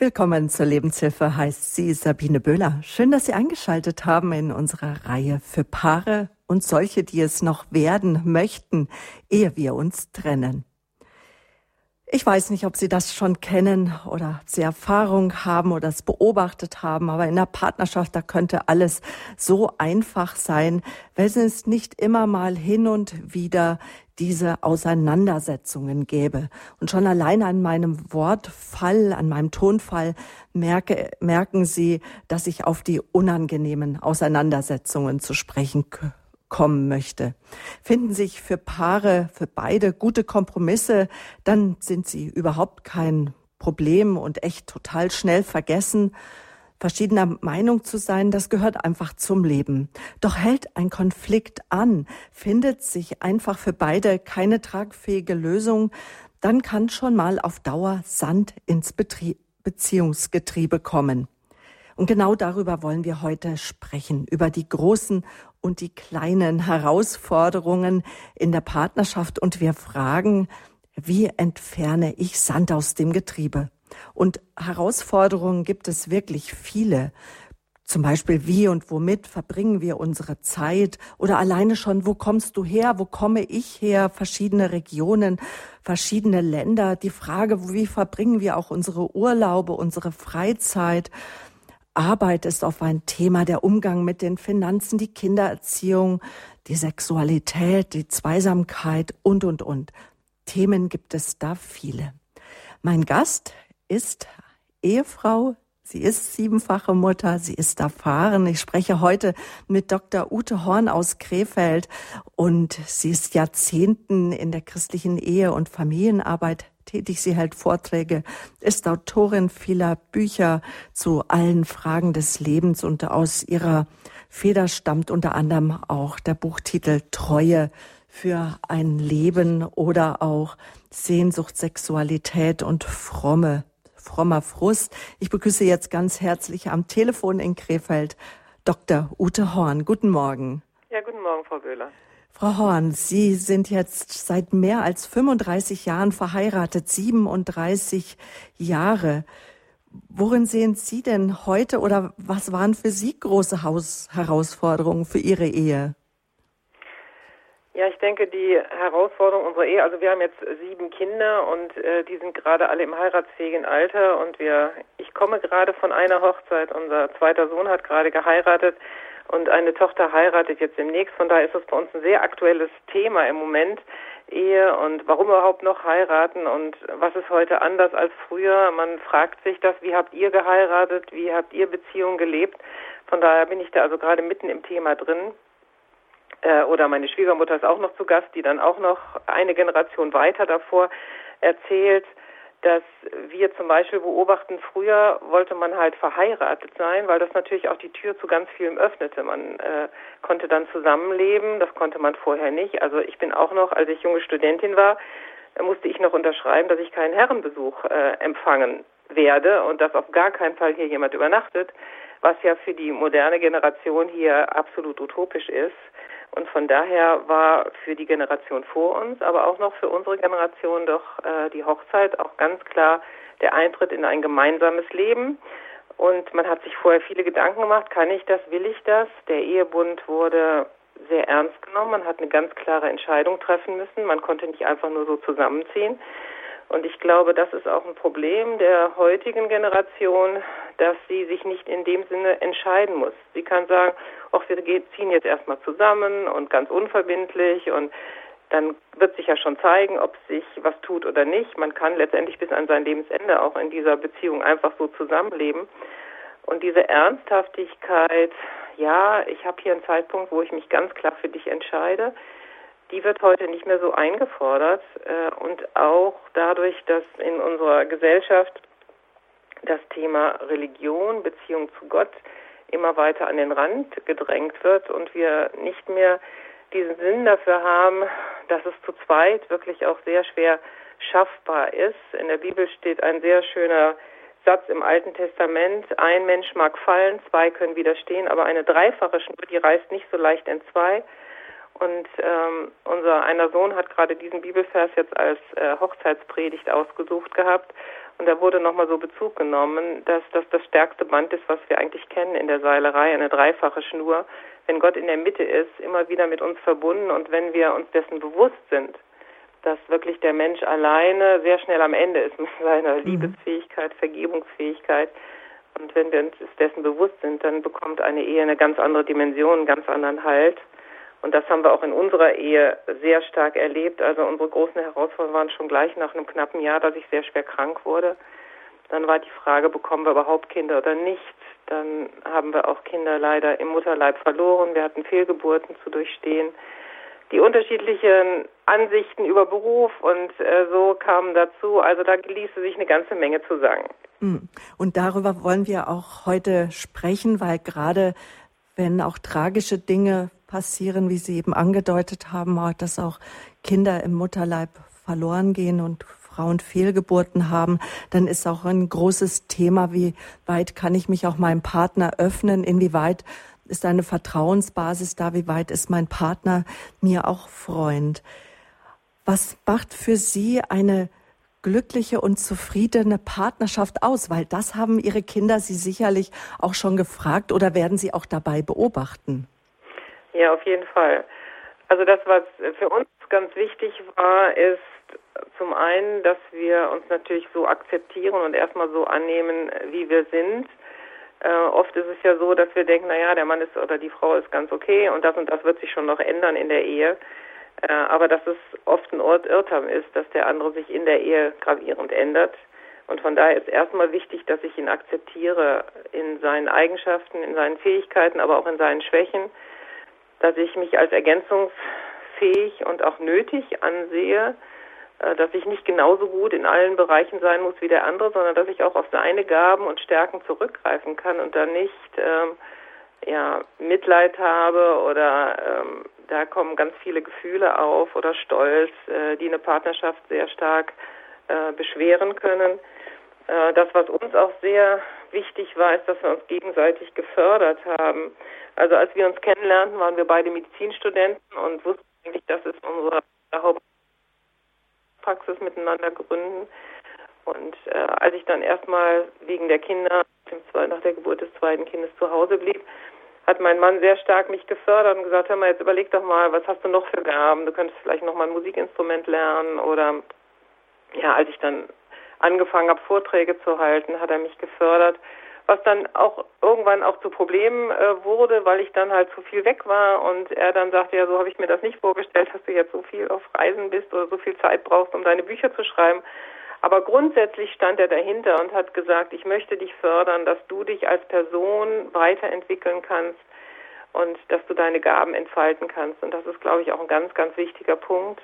Willkommen zur Lebenshilfe, heißt sie Sabine Böhler. Schön, dass Sie eingeschaltet haben in unserer Reihe für Paare und solche, die es noch werden möchten, ehe wir uns trennen. Ich weiß nicht, ob Sie das schon kennen oder ob Sie Erfahrung haben oder es beobachtet haben, aber in der Partnerschaft, da könnte alles so einfach sein, wenn es nicht immer mal hin und wieder diese Auseinandersetzungen gäbe. Und schon allein an meinem Wortfall, an meinem Tonfall merke, merken Sie, dass ich auf die unangenehmen Auseinandersetzungen zu sprechen kommen möchte. Finden sich für Paare, für beide gute Kompromisse, dann sind sie überhaupt kein Problem und echt total schnell vergessen. Verschiedener Meinung zu sein, das gehört einfach zum Leben. Doch hält ein Konflikt an, findet sich einfach für beide keine tragfähige Lösung, dann kann schon mal auf Dauer Sand ins Betrieb Beziehungsgetriebe kommen. Und genau darüber wollen wir heute sprechen, über die großen und die kleinen Herausforderungen in der Partnerschaft. Und wir fragen, wie entferne ich Sand aus dem Getriebe? Und Herausforderungen gibt es wirklich viele. Zum Beispiel, wie und womit verbringen wir unsere Zeit? Oder alleine schon, wo kommst du her? Wo komme ich her? Verschiedene Regionen, verschiedene Länder. Die Frage, wie verbringen wir auch unsere Urlaube, unsere Freizeit? Arbeit ist auf ein Thema, der Umgang mit den Finanzen, die Kindererziehung, die Sexualität, die Zweisamkeit und, und, und. Themen gibt es da viele. Mein Gast ist Ehefrau. Sie ist siebenfache Mutter, sie ist erfahren. Ich spreche heute mit Dr. Ute Horn aus Krefeld und sie ist Jahrzehnten in der christlichen Ehe- und Familienarbeit tätig. Sie hält Vorträge, ist Autorin vieler Bücher zu allen Fragen des Lebens und aus ihrer Feder stammt unter anderem auch der Buchtitel Treue für ein Leben oder auch Sehnsucht, Sexualität und fromme, frommer Frust. Ich begrüße jetzt ganz herzlich am Telefon in Krefeld Dr. Ute Horn. Guten Morgen. Ja, guten Morgen, Frau Göhler. Frau Horn, Sie sind jetzt seit mehr als 35 Jahren verheiratet, 37 Jahre. Worin sehen Sie denn heute oder was waren für Sie große Haus Herausforderungen für Ihre Ehe? Ja, ich denke, die Herausforderung unserer Ehe, also wir haben jetzt sieben Kinder und äh, die sind gerade alle im heiratsfähigen Alter und wir, ich komme gerade von einer Hochzeit, unser zweiter Sohn hat gerade geheiratet und eine Tochter heiratet jetzt demnächst. Von daher ist es bei uns ein sehr aktuelles Thema im Moment. Ehe und warum überhaupt noch heiraten und was ist heute anders als früher. Man fragt sich das, wie habt ihr geheiratet, wie habt ihr Beziehungen gelebt. Von daher bin ich da also gerade mitten im Thema drin. Äh, oder meine Schwiegermutter ist auch noch zu Gast, die dann auch noch eine Generation weiter davor erzählt dass wir zum Beispiel beobachten, früher wollte man halt verheiratet sein, weil das natürlich auch die Tür zu ganz vielem öffnete. Man äh, konnte dann zusammenleben, das konnte man vorher nicht. Also ich bin auch noch, als ich junge Studentin war, musste ich noch unterschreiben, dass ich keinen Herrenbesuch äh, empfangen werde und dass auf gar keinen Fall hier jemand übernachtet, was ja für die moderne Generation hier absolut utopisch ist. Und von daher war für die Generation vor uns, aber auch noch für unsere Generation doch äh, die Hochzeit auch ganz klar der Eintritt in ein gemeinsames Leben. Und man hat sich vorher viele Gedanken gemacht, kann ich das, will ich das? Der Ehebund wurde sehr ernst genommen. Man hat eine ganz klare Entscheidung treffen müssen. Man konnte nicht einfach nur so zusammenziehen. Und ich glaube, das ist auch ein Problem der heutigen Generation, dass sie sich nicht in dem Sinne entscheiden muss. Sie kann sagen, ach, wir ziehen jetzt erstmal zusammen und ganz unverbindlich und dann wird sich ja schon zeigen, ob sich was tut oder nicht. Man kann letztendlich bis an sein Lebensende auch in dieser Beziehung einfach so zusammenleben. Und diese Ernsthaftigkeit, ja, ich habe hier einen Zeitpunkt, wo ich mich ganz klar für dich entscheide die wird heute nicht mehr so eingefordert äh, und auch dadurch, dass in unserer Gesellschaft das Thema Religion, Beziehung zu Gott immer weiter an den Rand gedrängt wird und wir nicht mehr diesen Sinn dafür haben, dass es zu zweit wirklich auch sehr schwer schaffbar ist. In der Bibel steht ein sehr schöner Satz im Alten Testament, ein Mensch mag fallen, zwei können widerstehen, aber eine dreifache Schnur, die reißt nicht so leicht in zwei. Und ähm, unser einer Sohn hat gerade diesen Bibelvers jetzt als äh, Hochzeitspredigt ausgesucht gehabt. Und da wurde nochmal so Bezug genommen, dass das das stärkste Band ist, was wir eigentlich kennen in der Seilerei, eine dreifache Schnur. Wenn Gott in der Mitte ist, immer wieder mit uns verbunden und wenn wir uns dessen bewusst sind, dass wirklich der Mensch alleine sehr schnell am Ende ist mit seiner mhm. Liebesfähigkeit, Vergebungsfähigkeit. Und wenn wir uns dessen bewusst sind, dann bekommt eine Ehe eine ganz andere Dimension, einen ganz anderen Halt. Und das haben wir auch in unserer Ehe sehr stark erlebt. Also unsere großen Herausforderungen waren schon gleich nach einem knappen Jahr, dass ich sehr schwer krank wurde. Dann war die Frage, bekommen wir überhaupt Kinder oder nicht? Dann haben wir auch Kinder leider im Mutterleib verloren. Wir hatten Fehlgeburten zu durchstehen. Die unterschiedlichen Ansichten über Beruf und äh, so kamen dazu. Also da ließe sich eine ganze Menge zu sagen. Hm. Und darüber wollen wir auch heute sprechen, weil gerade wenn auch tragische Dinge passieren, wie Sie eben angedeutet haben, dass auch Kinder im Mutterleib verloren gehen und Frauen Fehlgeburten haben, dann ist auch ein großes Thema, wie weit kann ich mich auch meinem Partner öffnen, inwieweit ist eine Vertrauensbasis da, wie weit ist mein Partner mir auch Freund. Was macht für Sie eine glückliche und zufriedene Partnerschaft aus? Weil das haben Ihre Kinder Sie sicherlich auch schon gefragt oder werden Sie auch dabei beobachten? Ja, auf jeden Fall. Also das, was für uns ganz wichtig war, ist zum einen, dass wir uns natürlich so akzeptieren und erstmal so annehmen, wie wir sind. Äh, oft ist es ja so, dass wir denken, naja, der Mann ist oder die Frau ist ganz okay und das und das wird sich schon noch ändern in der Ehe. Äh, aber dass es oft ein Ort Irrtum ist, dass der andere sich in der Ehe gravierend ändert. Und von daher ist erstmal wichtig, dass ich ihn akzeptiere in seinen Eigenschaften, in seinen Fähigkeiten, aber auch in seinen Schwächen dass ich mich als ergänzungsfähig und auch nötig ansehe, äh, dass ich nicht genauso gut in allen Bereichen sein muss wie der andere, sondern dass ich auch auf seine Gaben und Stärken zurückgreifen kann und dann nicht ähm, ja, Mitleid habe oder ähm, da kommen ganz viele Gefühle auf oder Stolz, äh, die eine Partnerschaft sehr stark äh, beschweren können. Äh, das, was uns auch sehr wichtig war, ist, dass wir uns gegenseitig gefördert haben. Also als wir uns kennenlernten, waren wir beide Medizinstudenten und wussten eigentlich, dass es unsere Hauptpraxis miteinander gründen. Und äh, als ich dann erstmal wegen der Kinder nach der Geburt des zweiten Kindes zu Hause blieb, hat mein Mann sehr stark mich gefördert und gesagt, hör mal, jetzt überleg doch mal, was hast du noch für Gaben? Du könntest vielleicht noch mal ein Musikinstrument lernen oder ja, als ich dann angefangen habe, Vorträge zu halten, hat er mich gefördert was dann auch irgendwann auch zu Problemen äh, wurde, weil ich dann halt zu viel weg war und er dann sagte, ja, so habe ich mir das nicht vorgestellt, dass du jetzt so viel auf Reisen bist oder so viel Zeit brauchst, um deine Bücher zu schreiben. Aber grundsätzlich stand er dahinter und hat gesagt, ich möchte dich fördern, dass du dich als Person weiterentwickeln kannst und dass du deine Gaben entfalten kannst. Und das ist, glaube ich, auch ein ganz, ganz wichtiger Punkt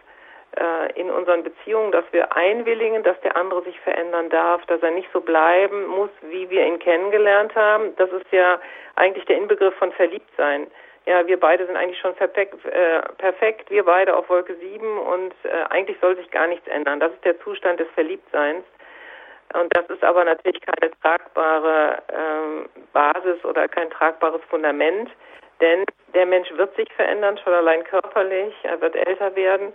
in unseren Beziehungen, dass wir einwilligen, dass der andere sich verändern darf, dass er nicht so bleiben muss, wie wir ihn kennengelernt haben. Das ist ja eigentlich der Inbegriff von Verliebtsein. Ja, wir beide sind eigentlich schon perfekt, äh, perfekt wir beide auf Wolke 7 und äh, eigentlich soll sich gar nichts ändern. Das ist der Zustand des Verliebtseins. Und das ist aber natürlich keine tragbare ähm, Basis oder kein tragbares Fundament, denn der Mensch wird sich verändern, schon allein körperlich, er wird älter werden.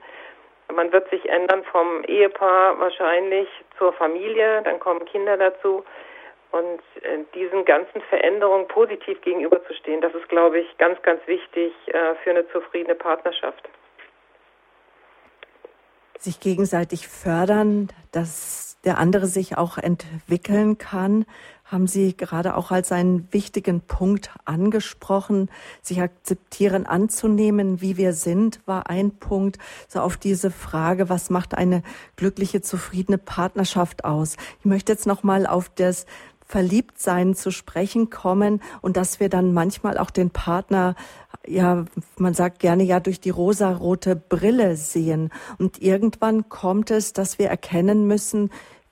Man wird sich ändern vom Ehepaar wahrscheinlich zur Familie, dann kommen Kinder dazu. Und äh, diesen ganzen Veränderungen positiv gegenüberzustehen, das ist, glaube ich, ganz, ganz wichtig äh, für eine zufriedene Partnerschaft. Sich gegenseitig fördern, dass der andere sich auch entwickeln kann haben Sie gerade auch als einen wichtigen Punkt angesprochen. Sich akzeptieren anzunehmen, wie wir sind, war ein Punkt. So auf diese Frage, was macht eine glückliche, zufriedene Partnerschaft aus? Ich möchte jetzt noch mal auf das Verliebtsein zu sprechen kommen und dass wir dann manchmal auch den Partner, ja, man sagt gerne ja durch die rosarote Brille sehen. Und irgendwann kommt es, dass wir erkennen müssen,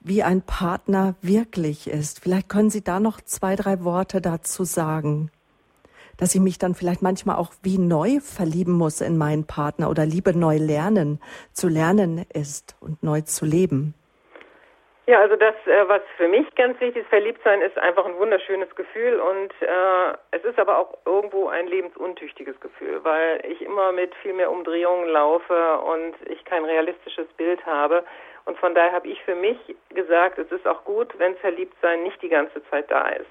wie ein Partner wirklich ist. Vielleicht können Sie da noch zwei, drei Worte dazu sagen, dass ich mich dann vielleicht manchmal auch wie neu verlieben muss in meinen Partner oder Liebe neu lernen, zu lernen ist und neu zu leben. Ja, also das, äh, was für mich ganz wichtig ist, Verliebtsein ist einfach ein wunderschönes Gefühl und äh, es ist aber auch irgendwo ein lebensuntüchtiges Gefühl, weil ich immer mit viel mehr Umdrehungen laufe und ich kein realistisches Bild habe Und von daher habe ich für mich gesagt, es ist auch gut, wenn Verliebtsein nicht die ganze Zeit da ist.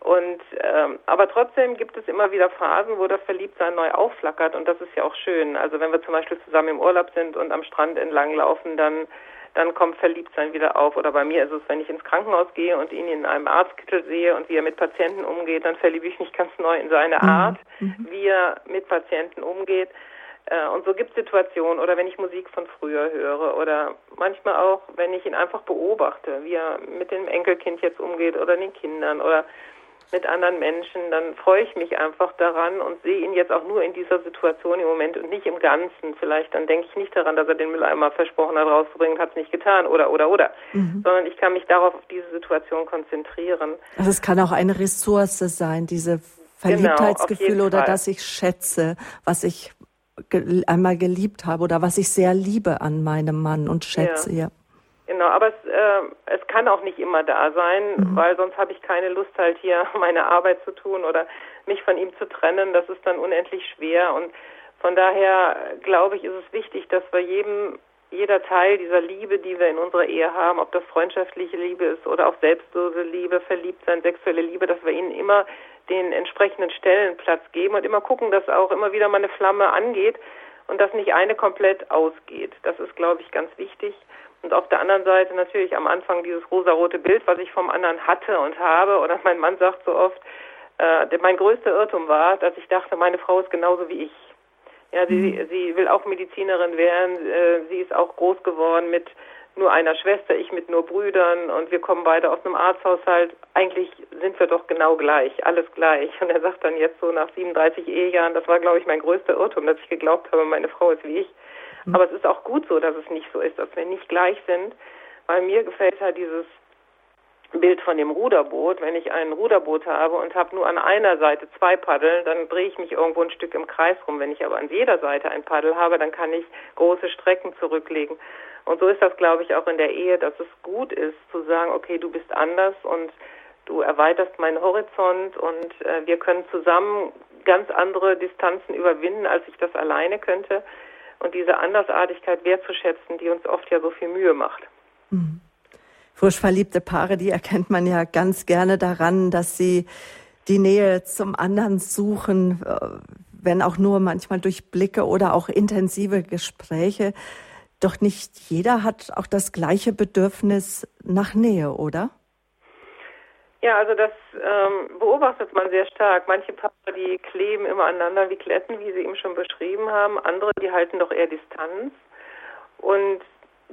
Und ähm, aber trotzdem gibt es immer wieder Phasen, wo das Verliebtsein neu aufflackert und das ist ja auch schön. Also wenn wir zum Beispiel zusammen im Urlaub sind und am Strand entlang laufen, dann dann kommt Verliebtsein wieder auf. Oder bei mir ist es, wenn ich ins Krankenhaus gehe und ihn in einem Arztkittel sehe und wie er mit Patienten umgeht, dann verliebe ich mich ganz neu in seine mhm. Art, mhm. wie er mit Patienten umgeht. Äh, und so gibt es Situationen, oder wenn ich Musik von früher höre, oder manchmal auch, wenn ich ihn einfach beobachte, wie er mit dem Enkelkind jetzt umgeht oder den Kindern oder mit anderen Menschen, dann freue ich mich einfach daran und sehe ihn jetzt auch nur in dieser Situation im Moment und nicht im Ganzen. Vielleicht dann denke ich nicht daran, dass er den Mülleimer versprochen hat rauszubringen, hat es nicht getan oder oder oder, mhm. sondern ich kann mich darauf auf diese Situation konzentrieren. Also es kann auch eine Ressource sein, diese Verliebtheitsgefühl genau, oder Fall. dass ich schätze, was ich einmal geliebt habe oder was ich sehr liebe an meinem Mann und schätze. Ja. ja. Genau, aber es, äh, es kann auch nicht immer da sein, mhm. weil sonst habe ich keine Lust halt hier meine Arbeit zu tun oder mich von ihm zu trennen. Das ist dann unendlich schwer und von daher glaube ich, ist es wichtig, dass wir jedem jeder Teil dieser Liebe, die wir in unserer Ehe haben, ob das freundschaftliche Liebe ist oder auch selbstlose Liebe, Verliebtsein, sexuelle Liebe, dass wir ihnen immer den entsprechenden Stellenplatz geben und immer gucken, dass auch immer wieder mal eine Flamme angeht und dass nicht eine komplett ausgeht. Das ist, glaube ich, ganz wichtig. Und auf der anderen Seite natürlich am Anfang dieses rosarote Bild, was ich vom anderen hatte und habe. Oder mein Mann sagt so oft, äh, mein größter Irrtum war, dass ich dachte, meine Frau ist genauso wie ich. Ja, sie, mhm. sie will auch Medizinerin werden. Äh, sie ist auch groß geworden mit nur einer Schwester, ich mit nur Brüdern und wir kommen beide aus einem Arzthaushalt. Eigentlich sind wir doch genau gleich, alles gleich. Und er sagt dann jetzt so nach 37 Ehejahren, das war, glaube ich, mein größter Irrtum, dass ich geglaubt habe, meine Frau ist wie ich. Mhm. Aber es ist auch gut so, dass es nicht so ist, dass wir nicht gleich sind, weil mir gefällt halt dieses Bild von dem Ruderboot. Wenn ich ein Ruderboot habe und habe nur an einer Seite zwei Paddeln, dann drehe ich mich irgendwo ein Stück im Kreis rum. Wenn ich aber an jeder Seite ein Paddel habe, dann kann ich große Strecken zurücklegen. Und so ist das, glaube ich, auch in der Ehe, dass es gut ist zu sagen, okay, du bist anders und du erweiterst meinen Horizont und äh, wir können zusammen ganz andere Distanzen überwinden, als ich das alleine könnte und diese Andersartigkeit wertzuschätzen, die uns oft ja so viel Mühe macht. Mhm. Frisch verliebte Paare, die erkennt man ja ganz gerne daran, dass sie die Nähe zum anderen suchen, äh, wenn auch nur manchmal durch Blicke oder auch intensive Gespräche. Doch nicht jeder hat auch das gleiche Bedürfnis nach Nähe, oder? Ja, also das ähm, beobachtet man sehr stark. Manche Paare, die kleben immer aneinander wie Kletten, wie Sie eben schon beschrieben haben. Andere, die halten doch eher Distanz. Und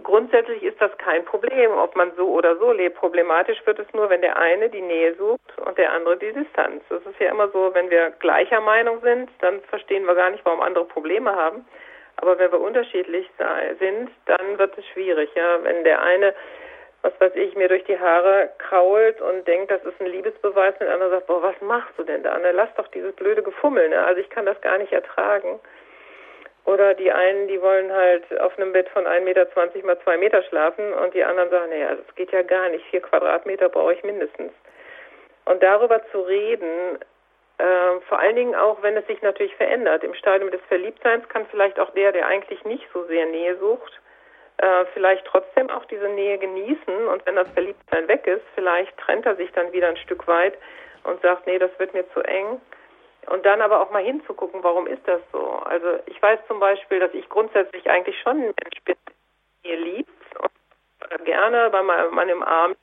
grundsätzlich ist das kein Problem, ob man so oder so lebt. Problematisch wird es nur, wenn der eine die Nähe sucht und der andere die Distanz. Das ist ja immer so, wenn wir gleicher Meinung sind, dann verstehen wir gar nicht, warum andere Probleme haben. Aber wenn wir unterschiedlich sind, dann wird es schwierig. Ja, wenn der eine was weiß ich, mir durch die Haare krault und denkt, das ist ein Liebesbeweis und der andere sagt, boah, was machst du denn da? Ne? Lass doch dieses blöde Gefummel, ne? Also ich kann das gar nicht ertragen. Oder die einen, die wollen halt auf einem Bett von 1,20 Meter mal 2 Meter schlafen und die anderen sagen, naja, das geht ja gar nicht, vier Quadratmeter brauche ich mindestens. Und darüber zu reden, äh, vor allen Dingen auch, wenn es sich natürlich verändert. Im Stadium des Verliebtseins kann vielleicht auch der, der eigentlich nicht so sehr Nähe sucht, äh, vielleicht trotzdem auch diese Nähe genießen und wenn das Verliebtsein weg ist, vielleicht trennt er sich dann wieder ein Stück weit und sagt, nee, das wird mir zu eng. Und dann aber auch mal hinzugucken, warum ist das so? Also ich weiß zum Beispiel, dass ich grundsätzlich eigentlich schon ein Mensch bin, der liebt und gerne bei meinem Arm.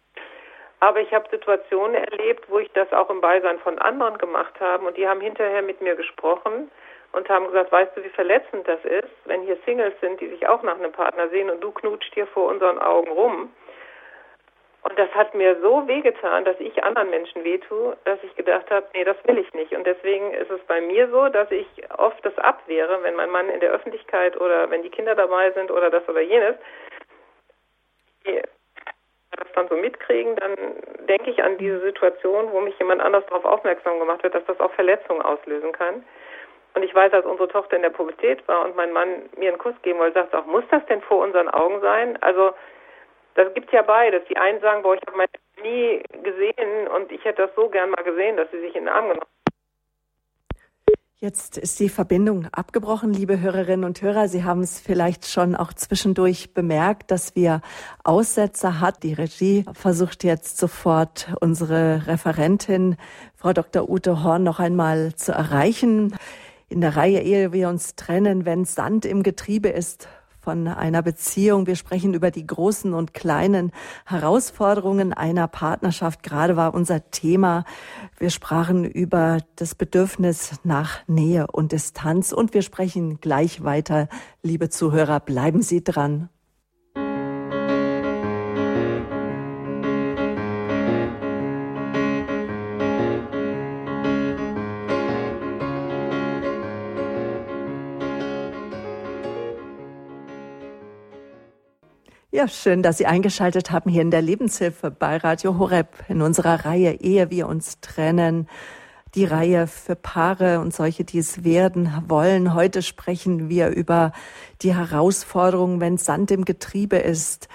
Aber ich habe Situationen erlebt, wo ich das auch im Beisein von anderen gemacht habe und die haben hinterher mit mir gesprochen und haben gesagt, weißt du, wie verletzend das ist, wenn hier Singles sind, die sich auch nach einem Partner sehen und du knutscht hier vor unseren Augen rum. Und das hat mir so wehgetan, dass ich anderen Menschen wehtue, dass ich gedacht habe, nee, das will ich nicht. Und deswegen ist es bei mir so, dass ich oft das abwehre, wenn mein Mann in der Öffentlichkeit oder wenn die Kinder dabei sind oder das oder jenes, das dann so mitkriegen, dann denke ich an diese Situation, wo mich jemand anders darauf aufmerksam gemacht wird, dass das auch Verletzungen auslösen kann. Und ich weiß, als unsere Tochter in der Pubertät war und mein Mann mir einen Kuss geben wollte, sagt auch, muss das denn vor unseren Augen sein? Also das gibt ja beides. Die einen sagen, boah, ich habe meine nie gesehen und ich hätte das so gern mal gesehen, dass sie sich in den Arm genommen Jetzt ist die Verbindung abgebrochen, liebe Hörerinnen und Hörer. Sie haben es vielleicht schon auch zwischendurch bemerkt, dass wir Aussetzer hat. Die Regie versucht jetzt sofort unsere Referentin, Frau Dr. Ute Horn, noch einmal zu erreichen. In der Reihe, ehe wir uns trennen, wenn Sand im Getriebe ist, von einer Beziehung. Wir sprechen über die großen und kleinen Herausforderungen einer Partnerschaft. Gerade war unser Thema. Wir sprachen über das Bedürfnis nach Nähe und Distanz und wir sprechen gleich weiter. Liebe Zuhörer, bleiben Sie dran. Ja, schön, dass Sie eingeschaltet haben hier in der Lebenshilfe bei Radio Horeb in unserer Reihe Ehe wir uns trennen. Die Reihe für Paare und solche, die es werden wollen. Heute sprechen wir über die Herausforderungen, wenn Sand im Getriebe ist,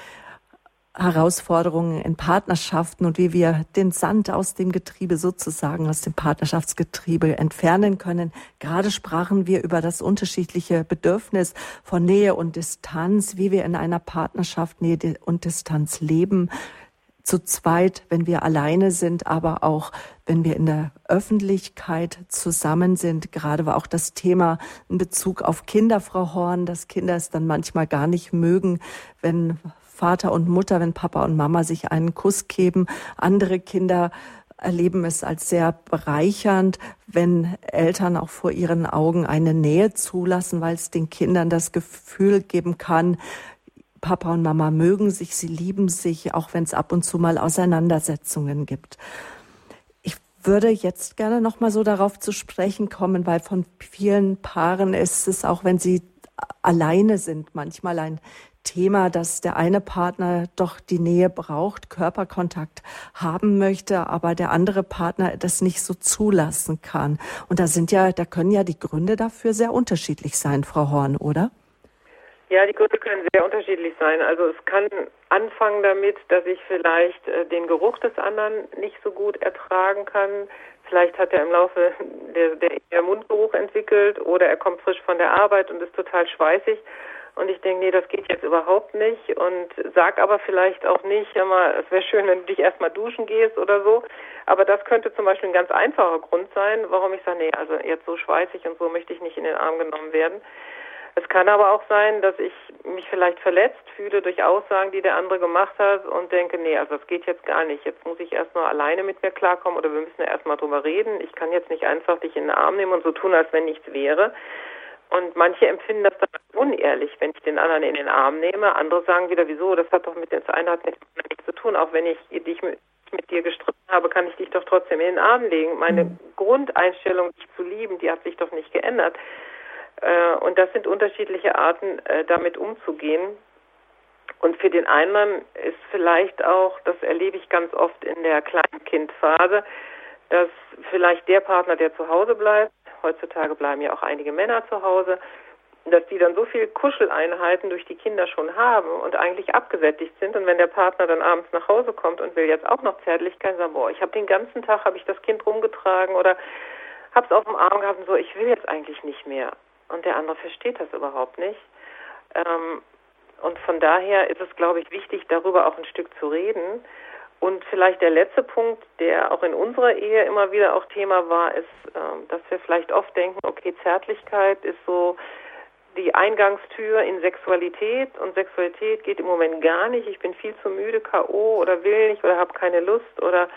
Herausforderungen in Partnerschaften und wie wir den Sand aus dem Getriebe sozusagen, aus dem Partnerschaftsgetriebe entfernen können. Gerade sprachen wir über das unterschiedliche Bedürfnis von Nähe und Distanz, wie wir in einer Partnerschaft Nähe und Distanz leben. Zu zweit, wenn wir alleine sind, aber auch wenn wir in der Öffentlichkeit zusammen sind. Gerade war auch das Thema in Bezug auf Kinder, Frau Horn, dass Kinder es dann manchmal gar nicht mögen, wenn Vater und Mutter, wenn Papa und Mama sich einen Kuss geben. Andere Kinder erleben es als sehr bereichernd, wenn Eltern auch vor ihren Augen eine Nähe zulassen, weil es den Kindern das Gefühl geben kann, Papa und Mama mögen sich, sie lieben sich, auch wenn es ab und zu mal Auseinandersetzungen gibt. Ich würde jetzt gerne noch mal so darauf zu sprechen kommen, weil von vielen Paaren ist es auch, wenn sie alleine sind, manchmal ein Thema, dass der eine Partner doch die Nähe braucht, Körperkontakt haben möchte, aber der andere Partner das nicht so zulassen kann. Und da sind ja, da können ja die Gründe dafür sehr unterschiedlich sein, Frau Horn, oder? Ja, die Gründe können sehr unterschiedlich sein. Also es kann anfangen damit, dass ich vielleicht äh, den Geruch des anderen nicht so gut ertragen kann. Vielleicht hat er im Laufe der, der, der Mundgeruch entwickelt oder er kommt frisch von der Arbeit und ist total schweißig. Und ich denke, nee, das geht jetzt überhaupt nicht. Und sag aber vielleicht auch nicht, immer, es wäre schön, wenn du dich erstmal duschen gehst oder so. Aber das könnte zum Beispiel ein ganz einfacher Grund sein, warum ich sage, nee, also jetzt so schweißig und so möchte ich nicht in den Arm genommen werden. Es kann aber auch sein, dass ich mich vielleicht verletzt fühle durch Aussagen, die der andere gemacht hat und denke, nee, also das geht jetzt gar nicht. Jetzt muss ich erstmal alleine mit mir klarkommen oder wir müssen erstmal drüber reden. Ich kann jetzt nicht einfach dich in den Arm nehmen und so tun, als wenn nichts wäre. Und manche empfinden das dann als unehrlich, wenn ich den anderen in den Arm nehme. Andere sagen wieder, wieso, das hat doch mit der eine hat mit nichts zu tun. Auch wenn ich dich mit, mit dir gestritten habe, kann ich dich doch trotzdem in den Arm legen. Meine mhm. Grundeinstellung, dich zu lieben, die hat sich doch nicht geändert. Äh, und das sind unterschiedliche Arten, äh, damit umzugehen. Und für den einen ist vielleicht auch, das erlebe ich ganz oft in der Kleinkindphase, dass vielleicht der Partner, der zu Hause bleibt, heutzutage bleiben ja auch einige Männer zu Hause, dass die dann so viel Kuscheleinheiten durch die Kinder schon haben und eigentlich abgesättigt sind und wenn der Partner dann abends nach Hause kommt und will jetzt auch noch Zärtlichkeit, sagen, boah, ich habe den ganzen Tag habe ich das Kind rumgetragen oder habe es auf dem Arm gehabt und so, ich will jetzt eigentlich nicht mehr. Und der andere versteht das überhaupt nicht. Ähm, und von daher ist es, glaube ich, wichtig, darüber auch ein Stück zu reden und vielleicht der letzte Punkt, der auch in unserer Ehe immer wieder auch Thema war, ist, ähm, dass wir vielleicht oft denken, okay, Zärtlichkeit ist so die Eingangstür in Sexualität und Sexualität geht im Moment gar nicht. Ich bin viel zu müde, KO oder will nicht oder habe keine Lust oder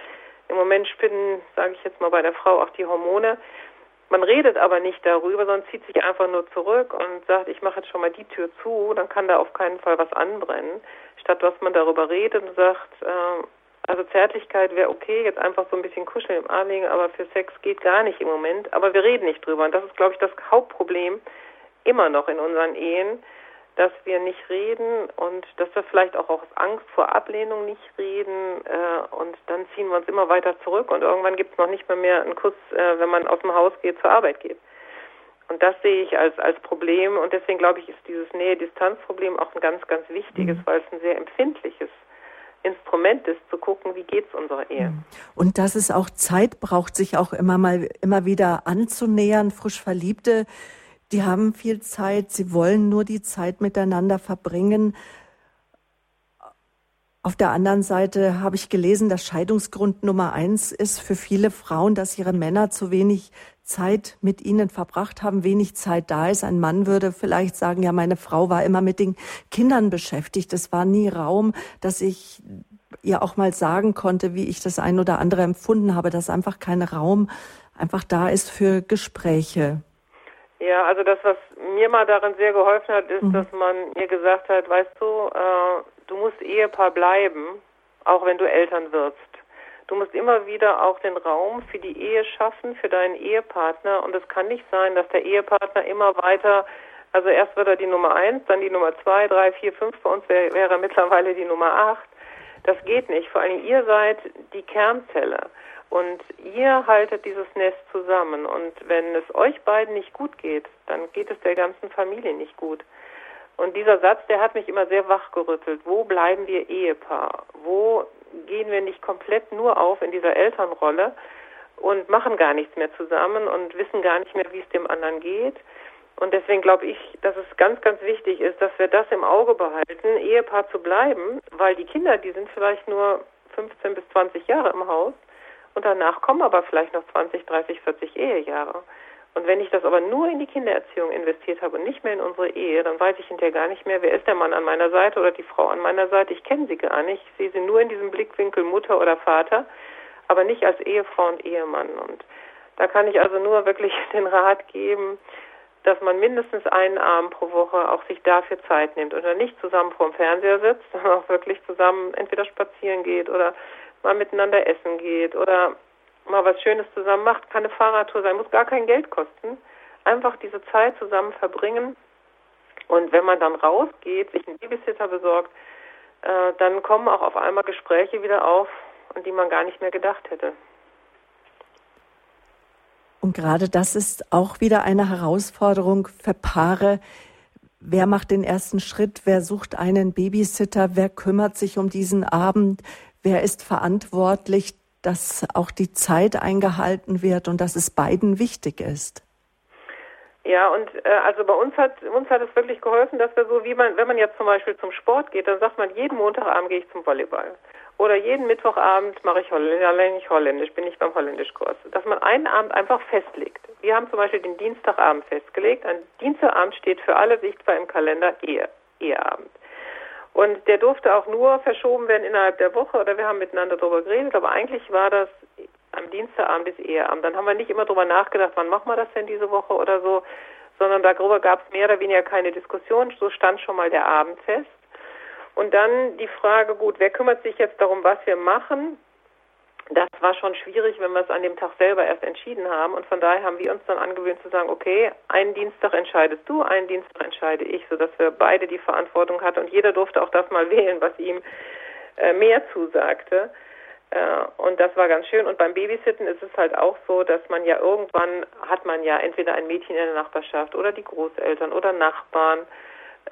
im Moment spinnen, sage ich jetzt mal bei der Frau, auch die Hormone. Man redet aber nicht darüber, sondern zieht sich einfach nur zurück und sagt, ich mache jetzt schon mal die Tür zu, dann kann da auf keinen Fall was anbrennen. Statt dass man darüber redet und sagt, äh, also Zärtlichkeit wäre okay, jetzt einfach so ein bisschen kuscheln im Arm liegen, aber für Sex geht gar nicht im Moment. Aber wir reden nicht drüber. Und das ist, glaube ich, das Hauptproblem immer noch in unseren Ehen, dass wir nicht reden und dass wir vielleicht auch aus Angst vor Ablehnung nicht reden. Äh, und dann ziehen wir uns immer weiter zurück und irgendwann gibt es noch nicht mehr, mehr einen Kuss, äh, wenn man aus dem Haus geht, zur Arbeit geht. Und das sehe ich als, als Problem. Und deswegen glaube ich, ist dieses Nähe-Distanz-Problem auch ein ganz, ganz wichtiges, mhm. weil es ein sehr empfindliches Instrument ist, zu gucken, wie geht's unserer Ehe. Mhm. Und dass es auch Zeit braucht, sich auch immer mal immer wieder anzunähern. Frisch Verliebte, die haben viel Zeit, sie wollen nur die Zeit miteinander verbringen. Auf der anderen Seite habe ich gelesen, dass Scheidungsgrund Nummer eins ist für viele Frauen, dass ihre Männer zu wenig Zeit mit ihnen verbracht haben, wenig Zeit da ist. Ein Mann würde vielleicht sagen, ja, meine Frau war immer mit den Kindern beschäftigt. Es war nie Raum, dass ich ihr auch mal sagen konnte, wie ich das ein oder andere empfunden habe, dass einfach kein Raum einfach da ist für Gespräche. Ja, also das, was mir mal darin sehr geholfen hat, ist, mhm. dass man mir gesagt hat, weißt du, äh, du musst Ehepaar bleiben, auch wenn du Eltern wirst. Du musst immer wieder auch den Raum für die Ehe schaffen, für deinen Ehepartner. Und es kann nicht sein, dass der Ehepartner immer weiter, also erst wird er die Nummer eins, dann die Nummer zwei, drei, vier, fünf. Bei uns wäre, wäre er mittlerweile die Nummer acht. Das geht nicht. Vor allem ihr seid die Kernzelle. Und ihr haltet dieses Nest zusammen. Und wenn es euch beiden nicht gut geht, dann geht es der ganzen Familie nicht gut. Und dieser Satz, der hat mich immer sehr wachgerüttelt. Wo bleiben wir Ehepaar? Wo gehen wir nicht komplett nur auf in dieser Elternrolle und machen gar nichts mehr zusammen und wissen gar nicht mehr, wie es dem anderen geht? Und deswegen glaube ich, dass es ganz, ganz wichtig ist, dass wir das im Auge behalten, Ehepaar zu bleiben, weil die Kinder, die sind vielleicht nur 15 bis 20 Jahre im Haus und danach kommen aber vielleicht noch 20, 30, 40 Ehejahre. Und wenn ich das aber nur in die Kindererziehung investiert habe und nicht mehr in unsere Ehe, dann weiß ich hinterher gar nicht mehr, wer ist der Mann an meiner Seite oder die Frau an meiner Seite. Ich kenne sie gar nicht. Ich sehe sie nur in diesem Blickwinkel Mutter oder Vater, aber nicht als Ehefrau und Ehemann. Und da kann ich also nur wirklich den Rat geben, dass man mindestens einen Abend pro Woche auch sich dafür Zeit nimmt und dann nicht zusammen vorm Fernseher sitzt, sondern auch wirklich zusammen entweder spazieren geht oder mal miteinander essen geht oder mal was Schönes zusammen macht, kann eine Fahrradtour sein, muss gar kein Geld kosten. Einfach diese Zeit zusammen verbringen. Und wenn man dann rausgeht, sich einen Babysitter besorgt, äh, dann kommen auch auf einmal Gespräche wieder auf, an die man gar nicht mehr gedacht hätte. Und gerade das ist auch wieder eine Herausforderung für Paare. Wer macht den ersten Schritt? Wer sucht einen Babysitter? Wer kümmert sich um diesen Abend? Wer ist verantwortlich, dass auch die Zeit eingehalten wird und dass es beiden wichtig ist. Ja, und äh, also bei uns hat uns hat es wirklich geholfen, dass wir so wie man, wenn man jetzt zum Beispiel zum Sport geht, dann sagt man, jeden Montagabend gehe ich zum Volleyball. Oder jeden Mittwochabend mache ich Holländisch, Holländisch, bin ich beim Holländischkurs. Dass man einen Abend einfach festlegt. Wir haben zum Beispiel den Dienstagabend festgelegt. Ein Dienstagabend steht für alle sichtbar im Kalender Ehe, Eheabend. Und der durfte auch nur verschoben werden innerhalb der Woche oder wir haben miteinander darüber geredet, aber eigentlich war das am Dienstagabend bis Eheabend. Dann haben wir nicht immer darüber nachgedacht, wann machen wir das denn diese Woche oder so, sondern darüber gab es mehr oder weniger keine Diskussion. So stand schon mal der Abend fest. Und dann die Frage, gut, wer kümmert sich jetzt darum, was wir machen? Das war schon schwierig, wenn wir es an dem Tag selber erst entschieden haben. Und von daher haben wir uns dann angewöhnt zu sagen, okay, einen Dienstag entscheidest du, einen Dienstag entscheide ich, sodass wir beide die Verantwortung hatten. Und jeder durfte auch das mal wählen, was ihm äh, mehr zusagte. Äh, und das war ganz schön. Und beim Babysitten ist es halt auch so, dass man ja irgendwann hat man ja entweder ein Mädchen in der Nachbarschaft oder die Großeltern oder Nachbarn,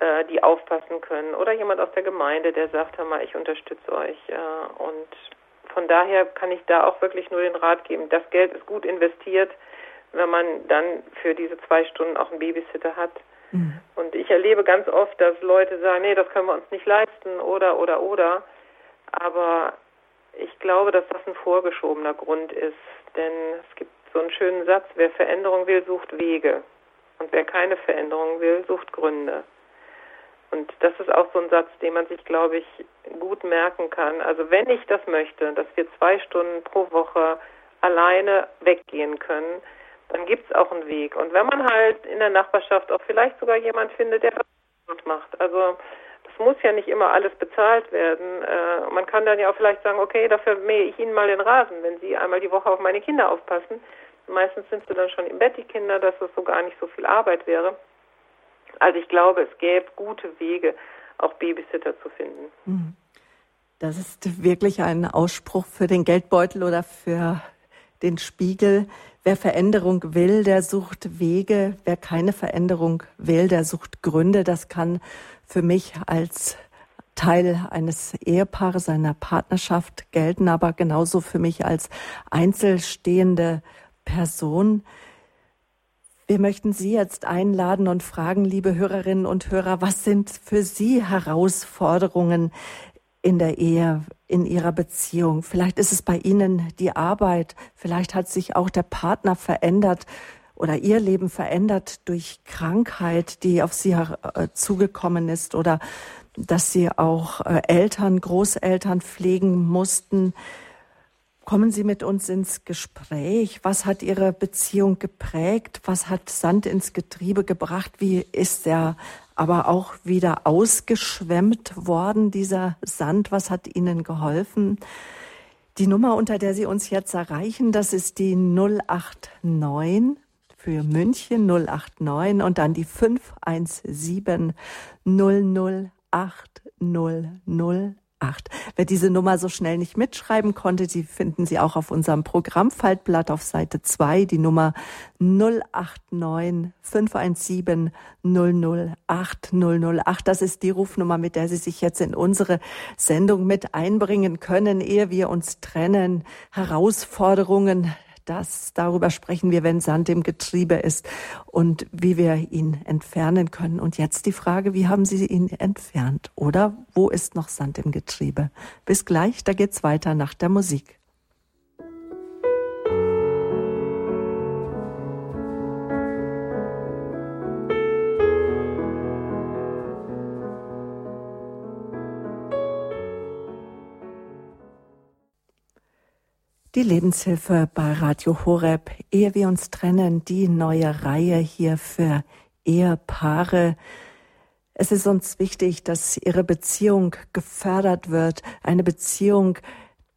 äh, die aufpassen können oder jemand aus der Gemeinde, der sagt, hör mal, ich unterstütze euch. Äh, und von daher kann ich da auch wirklich nur den Rat geben, das Geld ist gut investiert, wenn man dann für diese zwei Stunden auch einen Babysitter hat. Mhm. Und ich erlebe ganz oft, dass Leute sagen, nee, das können wir uns nicht leisten oder, oder, oder. Aber ich glaube, dass das ein vorgeschobener Grund ist. Denn es gibt so einen schönen Satz, wer Veränderung will, sucht Wege. Und wer keine Veränderung will, sucht Gründe. Und das ist auch so ein Satz, den man sich, glaube ich, gut merken kann. Also wenn ich das möchte, dass wir zwei Stunden pro Woche alleine weggehen können, dann gibt es auch einen Weg. Und wenn man halt in der Nachbarschaft auch vielleicht sogar jemand findet, der das macht. Also das muss ja nicht immer alles bezahlt werden. Äh, man kann dann ja auch vielleicht sagen, okay, dafür mähe ich Ihnen mal den Rasen, wenn Sie einmal die Woche auf meine Kinder aufpassen. Meistens sind sie dann schon im Bett, die Kinder, dass es so gar nicht so viel Arbeit wäre. Also ich glaube, es gäbe gute Wege, auch Babysitter zu finden. Mhm. Das ist wirklich ein Ausspruch für den Geldbeutel oder für den Spiegel. Wer Veränderung will, der sucht Wege. Wer keine Veränderung will, der sucht Gründe. Das kann für mich als Teil eines Ehepaares, einer Partnerschaft, gelten aber genauso für mich als einzelstehende Person. Wir möchten Sie jetzt einladen und fragen, liebe Hörerinnen und Hörer, was sind für Sie Herausforderungen in der Ehe, in Ihrer Beziehung? Vielleicht ist es bei Ihnen die Arbeit, vielleicht hat sich auch der Partner verändert oder Ihr Leben verändert durch Krankheit, die auf Sie äh, zugekommen ist oder dass Sie auch äh, Eltern, Großeltern pflegen mussten. Kommen Sie mit uns ins Gespräch. Was hat Ihre Beziehung geprägt? Was hat Sand ins Getriebe gebracht? Wie ist er aber auch wieder ausgeschwemmt worden, dieser Sand? Was hat Ihnen geholfen? Die Nummer, unter der Sie uns jetzt erreichen, das ist die 089 für München 089 und dann die 517 008 008. 8. Wer diese Nummer so schnell nicht mitschreiben konnte, die finden Sie auch auf unserem Programmfaltblatt auf Seite 2, die Nummer 089 517 008 008. Das ist die Rufnummer, mit der Sie sich jetzt in unsere Sendung mit einbringen können, ehe wir uns trennen. Herausforderungen das, darüber sprechen wir, wenn Sand im Getriebe ist und wie wir ihn entfernen können. Und jetzt die Frage, wie haben Sie ihn entfernt? Oder wo ist noch Sand im Getriebe? Bis gleich, da geht's weiter nach der Musik. Die Lebenshilfe bei Radio Horeb, ehe wir uns trennen, die neue Reihe hier für Ehepaare. Es ist uns wichtig, dass ihre Beziehung gefördert wird. Eine Beziehung,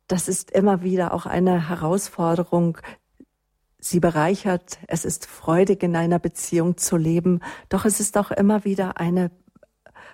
das ist immer wieder auch eine Herausforderung. Sie bereichert, es ist freudig in einer Beziehung zu leben, doch es ist auch immer wieder eine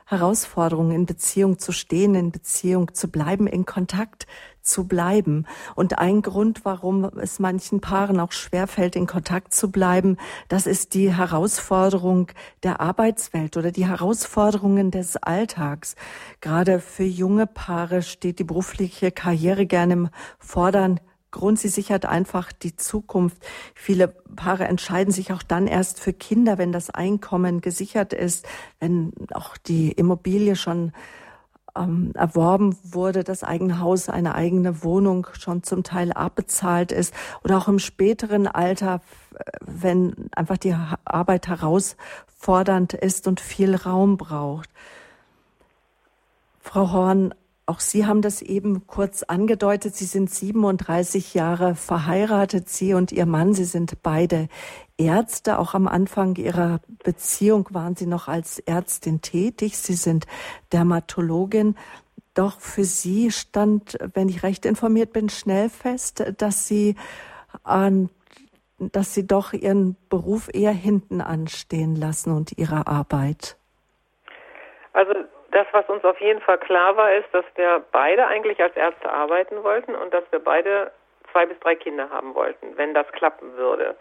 Herausforderung, in Beziehung zu stehen, in Beziehung zu bleiben, in Kontakt zu bleiben. Und ein Grund, warum es manchen Paaren auch schwerfällt, in Kontakt zu bleiben, das ist die Herausforderung der Arbeitswelt oder die Herausforderungen des Alltags. Gerade für junge Paare steht die berufliche Karriere gerne im Vordern. Grund, sie sichert einfach die Zukunft. Viele Paare entscheiden sich auch dann erst für Kinder, wenn das Einkommen gesichert ist, wenn auch die Immobilie schon ähm, erworben wurde, das eigene Haus, eine eigene Wohnung schon zum Teil abbezahlt ist oder auch im späteren Alter, wenn einfach die Arbeit herausfordernd ist und viel Raum braucht. Frau Horn, auch Sie haben das eben kurz angedeutet. Sie sind 37 Jahre verheiratet. Sie und Ihr Mann, Sie sind beide Ärzte. Auch am Anfang Ihrer Beziehung waren Sie noch als Ärztin tätig. Sie sind Dermatologin. Doch für Sie stand, wenn ich recht informiert bin, schnell fest, dass Sie an dass Sie doch Ihren Beruf eher hinten anstehen lassen und Ihre Arbeit. Also das, was uns auf jeden Fall klar war, ist, dass wir beide eigentlich als Ärzte arbeiten wollten und dass wir beide zwei bis drei Kinder haben wollten, wenn das klappen würde.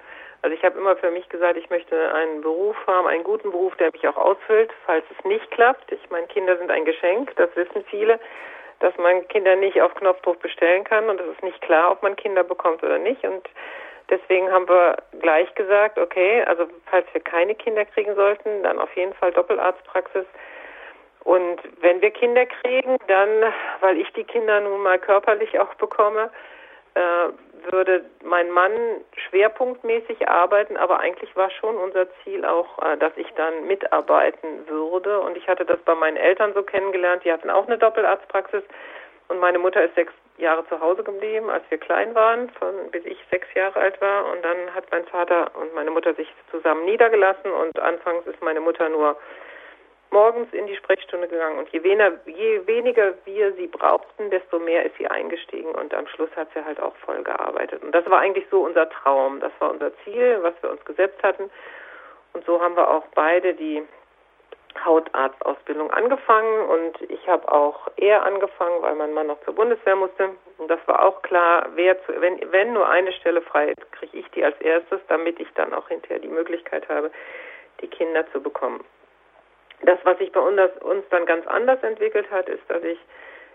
Also ich habe immer für mich gesagt, ich möchte einen Beruf haben, einen guten Beruf, der mich auch ausfüllt, falls es nicht klappt. Ich meine, Kinder sind ein Geschenk, das wissen viele, dass man Kinder nicht auf Knopfdruck bestellen kann und es ist nicht klar, ob man Kinder bekommt oder nicht. Und deswegen haben wir gleich gesagt, okay, also falls wir keine Kinder kriegen sollten, dann auf jeden Fall Doppelarztpraxis und wenn wir Kinder kriegen, dann, weil ich die Kinder nun mal körperlich auch bekomme, äh, würde mein Mann schwerpunktmäßig arbeiten, aber eigentlich war schon unser Ziel auch, äh, dass ich dann mitarbeiten würde. Und ich hatte das bei meinen Eltern so kennengelernt, die hatten auch eine Doppelarztpraxis und meine Mutter ist sechs Jahre zu Hause geblieben, als wir klein waren, von, bis ich sechs Jahre alt war. Und dann hat mein Vater und meine Mutter sich zusammen niedergelassen und anfangs ist meine Mutter nur morgens in die Sprechstunde gegangen und je weniger, je weniger wir sie brauchten, desto mehr ist sie eingestiegen und am Schluss hat sie halt auch voll gearbeitet. Und das war eigentlich so unser Traum, das war unser Ziel, was wir uns gesetzt hatten. Und so haben wir auch beide die Hautarztausbildung angefangen und ich habe auch eher angefangen, weil mein Mann noch zur Bundeswehr musste. Und das war auch klar, wer zu, wenn, wenn nur eine Stelle frei ist, kriege ich die als erstes, damit ich dann auch hinterher die Möglichkeit habe, die Kinder zu bekommen. Das, was sich bei uns, dann ganz anders entwickelt hat, ist, dass ich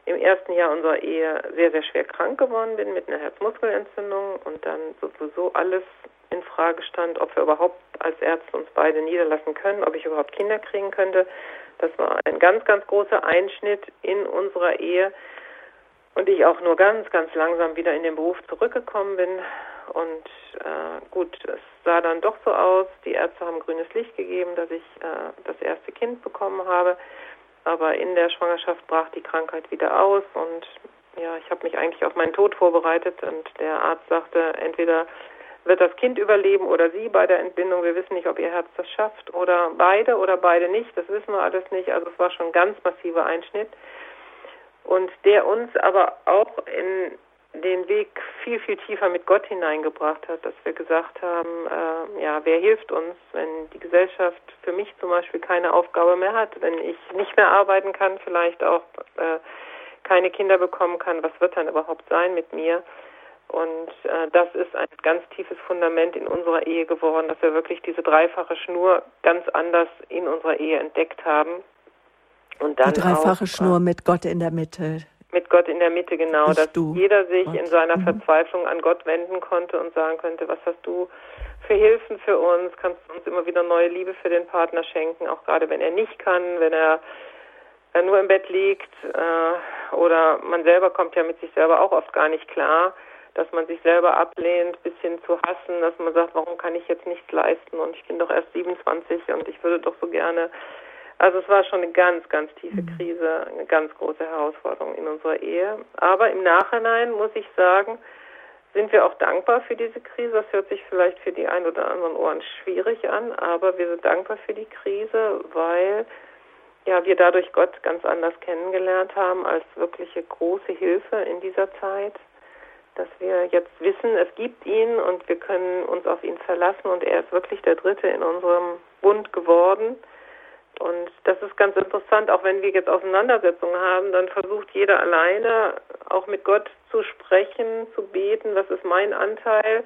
im ersten Jahr unserer Ehe sehr, sehr schwer krank geworden bin mit einer Herzmuskelentzündung und dann sowieso alles in Frage stand, ob wir überhaupt als Ärzte uns beide niederlassen können, ob ich überhaupt Kinder kriegen könnte. Das war ein ganz, ganz großer Einschnitt in unserer Ehe und ich auch nur ganz, ganz langsam wieder in den Beruf zurückgekommen bin. Und äh, gut, es sah dann doch so aus. Die Ärzte haben grünes Licht gegeben, dass ich äh, das erste Kind bekommen habe. Aber in der Schwangerschaft brach die Krankheit wieder aus und ja, ich habe mich eigentlich auf meinen Tod vorbereitet und der Arzt sagte, entweder wird das Kind überleben oder sie bei der Entbindung. Wir wissen nicht, ob ihr Herz das schafft oder beide oder beide nicht. Das wissen wir alles nicht. Also es war schon ein ganz massiver Einschnitt und der uns aber auch in den Weg viel, viel tiefer mit Gott hineingebracht hat, dass wir gesagt haben, äh, ja, wer hilft uns, wenn die Gesellschaft für mich zum Beispiel keine Aufgabe mehr hat, wenn ich nicht mehr arbeiten kann, vielleicht auch äh, keine Kinder bekommen kann, was wird dann überhaupt sein mit mir? Und äh, das ist ein ganz tiefes Fundament in unserer Ehe geworden, dass wir wirklich diese dreifache Schnur ganz anders in unserer Ehe entdeckt haben. Und dann die dreifache auch, Schnur mit Gott in der Mitte. Mit Gott in der Mitte, genau, ich, dass du, jeder sich Gott. in seiner mhm. Verzweiflung an Gott wenden konnte und sagen könnte, was hast du für Hilfen für uns? Kannst du uns immer wieder neue Liebe für den Partner schenken, auch gerade wenn er nicht kann, wenn er nur im Bett liegt äh, oder man selber kommt ja mit sich selber auch oft gar nicht klar, dass man sich selber ablehnt, bis hin zu hassen, dass man sagt, warum kann ich jetzt nichts leisten und ich bin doch erst 27 und ich würde doch so gerne also es war schon eine ganz, ganz tiefe mhm. Krise, eine ganz große Herausforderung in unserer Ehe. Aber im Nachhinein muss ich sagen, sind wir auch dankbar für diese Krise. Das hört sich vielleicht für die ein oder anderen Ohren schwierig an, aber wir sind dankbar für die Krise, weil ja wir dadurch Gott ganz anders kennengelernt haben als wirkliche große Hilfe in dieser Zeit. Dass wir jetzt wissen, es gibt ihn und wir können uns auf ihn verlassen und er ist wirklich der Dritte in unserem Bund geworden und das ist ganz interessant, auch wenn wir jetzt Auseinandersetzungen haben, dann versucht jeder alleine auch mit Gott zu sprechen, zu beten, was ist mein Anteil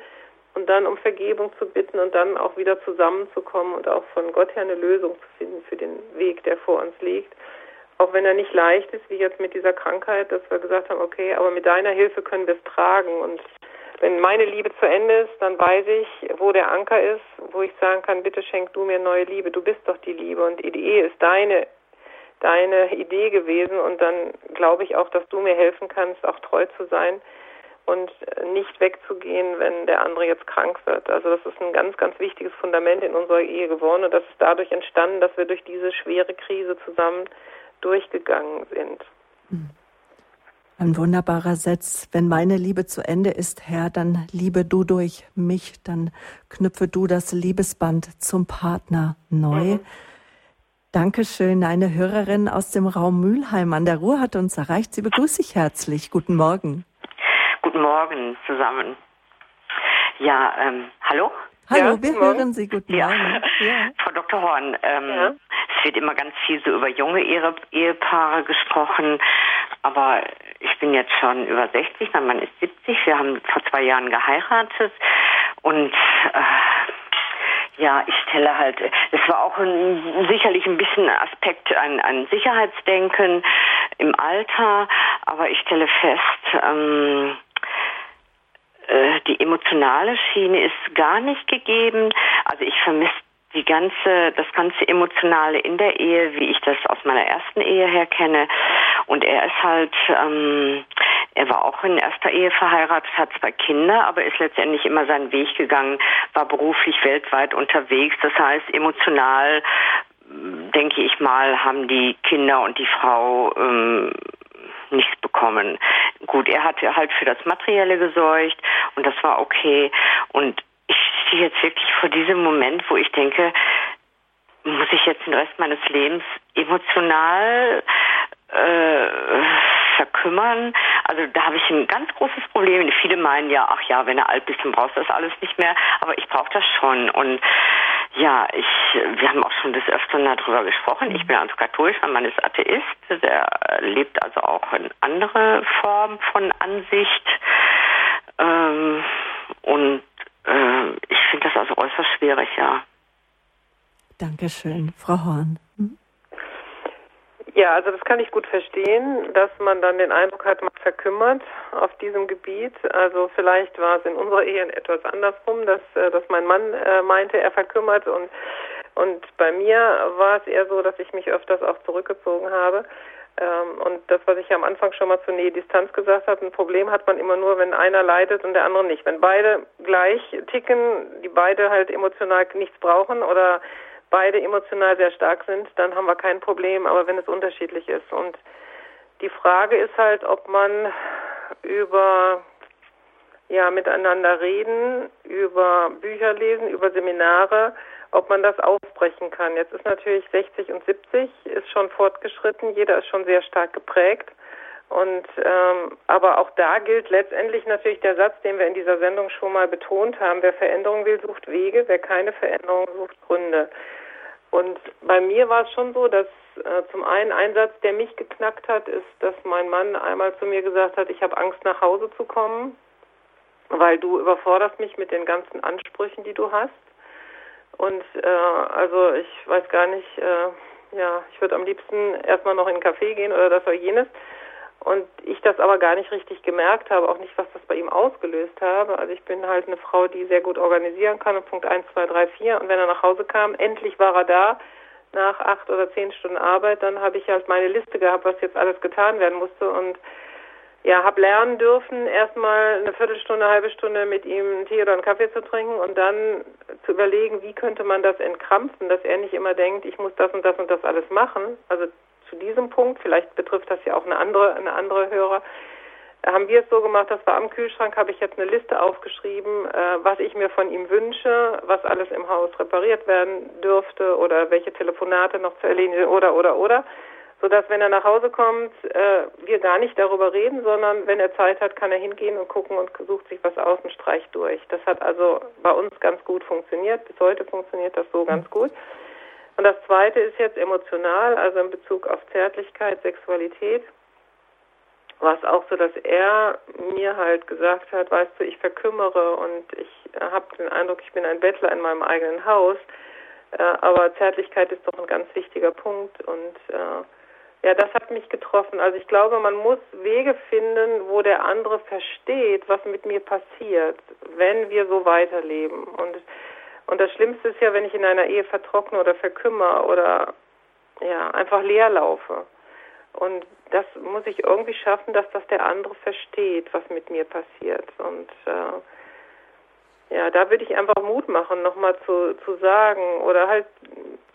und dann um Vergebung zu bitten und dann auch wieder zusammenzukommen und auch von Gott her eine Lösung zu finden für den Weg, der vor uns liegt. Auch wenn er nicht leicht ist, wie jetzt mit dieser Krankheit, dass wir gesagt haben, okay, aber mit deiner Hilfe können wir es tragen und wenn meine Liebe zu Ende ist, dann weiß ich, wo der Anker ist, wo ich sagen kann, bitte schenk du mir neue Liebe, du bist doch die Liebe und die Ehe ist deine, deine Idee gewesen und dann glaube ich auch, dass du mir helfen kannst, auch treu zu sein und nicht wegzugehen, wenn der andere jetzt krank wird. Also das ist ein ganz, ganz wichtiges Fundament in unserer Ehe geworden und das ist dadurch entstanden, dass wir durch diese schwere Krise zusammen durchgegangen sind. Mhm. Ein wunderbarer Satz. Wenn meine Liebe zu Ende ist, Herr, dann liebe du durch mich, dann knüpfe du das Liebesband zum Partner neu. Mhm. Dankeschön. Eine Hörerin aus dem Raum Mülheim an der Ruhr hat uns erreicht. Sie begrüße ich herzlich. Guten Morgen. Guten Morgen zusammen. Ja, ähm, hallo? Hallo, ja, wir hören Sie. Guten ja. Morgen. Ja. Frau Dr. Horn, ähm, ja. es wird immer ganz viel so über junge Ehe Ehepaare gesprochen, aber ich bin jetzt schon über 60, mein Mann ist 70, wir haben vor zwei Jahren geheiratet. Und äh, ja, ich stelle halt, es war auch ein, sicherlich ein bisschen Aspekt an, an Sicherheitsdenken im Alter, aber ich stelle fest, ähm, äh, die emotionale Schiene ist gar nicht gegeben. Also ich vermisse die ganze, das ganze Emotionale in der Ehe, wie ich das aus meiner ersten Ehe her kenne. Und er ist halt, ähm, er war auch in erster Ehe verheiratet, hat zwei Kinder, aber ist letztendlich immer seinen Weg gegangen, war beruflich weltweit unterwegs. Das heißt, emotional, denke ich mal, haben die Kinder und die Frau ähm, nichts bekommen. Gut, er hatte halt für das Materielle gesorgt und das war okay. Und stehe jetzt wirklich vor diesem Moment, wo ich denke, muss ich jetzt den Rest meines Lebens emotional äh, verkümmern. Also da habe ich ein ganz großes Problem. Viele meinen ja, ach ja, wenn er alt bist, dann brauchst du das alles nicht mehr. Aber ich brauche das schon. Und ja, ich, wir haben auch schon des Öfteren darüber gesprochen. Ich bin also katholisch, mein Mann ist Atheist. Der lebt also auch in andere Form von Ansicht. Ähm, und äh, ich finde das also äußerst schwierig, ja. Dankeschön, Frau Horn. Hm? Ja, also das kann ich gut verstehen, dass man dann den Eindruck hat, man verkümmert auf diesem Gebiet. Also vielleicht war es in unserer Ehe etwas andersrum, dass, äh, dass mein Mann äh, meinte, er verkümmert und und bei mir war es eher so, dass ich mich öfters auch zurückgezogen habe. Ähm, und das, was ich am Anfang schon mal zur Nähe-Distanz gesagt habe, ein Problem hat man immer nur, wenn einer leidet und der andere nicht. Wenn beide gleich ticken, die beide halt emotional nichts brauchen oder beide emotional sehr stark sind, dann haben wir kein Problem, aber wenn es unterschiedlich ist. Und die Frage ist halt, ob man über ja, miteinander reden, über Bücher lesen, über Seminare, ob man das aufbrechen kann. Jetzt ist natürlich 60 und 70 ist schon fortgeschritten, jeder ist schon sehr stark geprägt. Und ähm, aber auch da gilt letztendlich natürlich der Satz, den wir in dieser Sendung schon mal betont haben: Wer Veränderung will, sucht Wege; wer keine Veränderung sucht Gründe. Und bei mir war es schon so, dass äh, zum einen ein Satz, der mich geknackt hat, ist, dass mein Mann einmal zu mir gesagt hat: Ich habe Angst, nach Hause zu kommen, weil du überforderst mich mit den ganzen Ansprüchen, die du hast. Und äh, also ich weiß gar nicht, äh, ja, ich würde am liebsten erstmal noch in einen Café gehen oder das oder jenes. Und ich das aber gar nicht richtig gemerkt habe, auch nicht, was das bei ihm ausgelöst habe. Also ich bin halt eine Frau, die sehr gut organisieren kann und Punkt 1, 2, 3, 4. Und wenn er nach Hause kam, endlich war er da nach acht oder zehn Stunden Arbeit, dann habe ich halt meine Liste gehabt, was jetzt alles getan werden musste und ja, habe lernen dürfen, erstmal eine Viertelstunde, eine halbe Stunde mit ihm einen Tee oder einen Kaffee zu trinken und dann zu überlegen, wie könnte man das entkrampfen, dass er nicht immer denkt, ich muss das und das und das alles machen. Also zu diesem Punkt, vielleicht betrifft das ja auch eine andere, eine andere Hörer, haben wir es so gemacht, dass wir am Kühlschrank habe ich jetzt eine Liste aufgeschrieben, äh, was ich mir von ihm wünsche, was alles im Haus repariert werden dürfte oder welche Telefonate noch zu erledigen oder oder oder sodass wenn er nach Hause kommt, äh, wir gar nicht darüber reden, sondern wenn er Zeit hat, kann er hingehen und gucken und sucht sich was aus und streicht durch. Das hat also bei uns ganz gut funktioniert. Bis heute funktioniert das so ganz gut. Und das Zweite ist jetzt emotional, also in Bezug auf Zärtlichkeit, Sexualität. War es auch so, dass er mir halt gesagt hat, weißt du, ich verkümmere und ich habe den Eindruck, ich bin ein Bettler in meinem eigenen Haus. Äh, aber Zärtlichkeit ist doch ein ganz wichtiger Punkt und äh, ja, das hat mich getroffen. Also ich glaube, man muss Wege finden, wo der andere versteht, was mit mir passiert, wenn wir so weiterleben. Und und das Schlimmste ist ja, wenn ich in einer Ehe vertrockne oder verkümmer oder ja einfach leer laufe. Und das muss ich irgendwie schaffen, dass das der andere versteht, was mit mir passiert. Und äh, ja, da würde ich einfach Mut machen, nochmal zu, zu sagen oder halt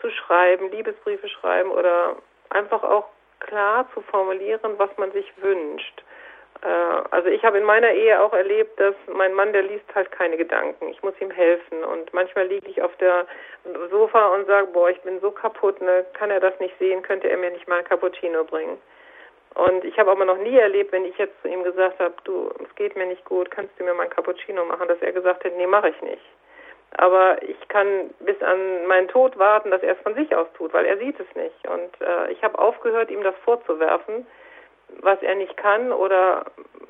zu schreiben, Liebesbriefe schreiben oder einfach auch klar zu formulieren, was man sich wünscht. Äh, also ich habe in meiner Ehe auch erlebt, dass mein Mann, der liest halt keine Gedanken. Ich muss ihm helfen und manchmal liege ich auf der Sofa und sage, boah, ich bin so kaputt, ne, kann er das nicht sehen, könnte er mir nicht mal ein Cappuccino bringen. Und ich habe aber noch nie erlebt, wenn ich jetzt zu ihm gesagt habe, du, es geht mir nicht gut, kannst du mir mal ein Cappuccino machen, dass er gesagt hat, nee, mache ich nicht. Aber ich kann bis an meinen Tod warten, dass er es von sich aus tut, weil er sieht es nicht. Und äh, ich habe aufgehört, ihm das vorzuwerfen, was er nicht kann oder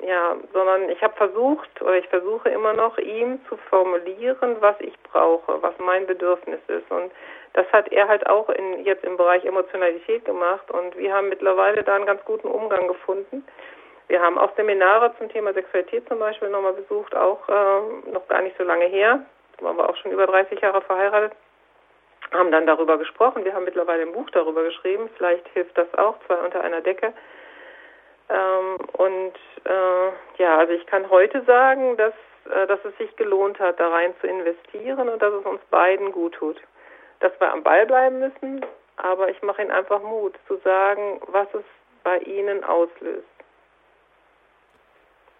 ja, sondern ich habe versucht oder ich versuche immer noch, ihm zu formulieren, was ich brauche, was mein Bedürfnis ist. Und das hat er halt auch in, jetzt im Bereich Emotionalität gemacht und wir haben mittlerweile da einen ganz guten Umgang gefunden. Wir haben auch Seminare zum Thema Sexualität zum Beispiel nochmal besucht, auch äh, noch gar nicht so lange her waren wir auch schon über 30 Jahre verheiratet, haben dann darüber gesprochen. Wir haben mittlerweile ein Buch darüber geschrieben. Vielleicht hilft das auch, zwei unter einer Decke. Ähm, und äh, ja, also ich kann heute sagen, dass, äh, dass es sich gelohnt hat, da rein zu investieren und dass es uns beiden gut tut. Dass wir am Ball bleiben müssen, aber ich mache Ihnen einfach Mut zu sagen, was es bei Ihnen auslöst.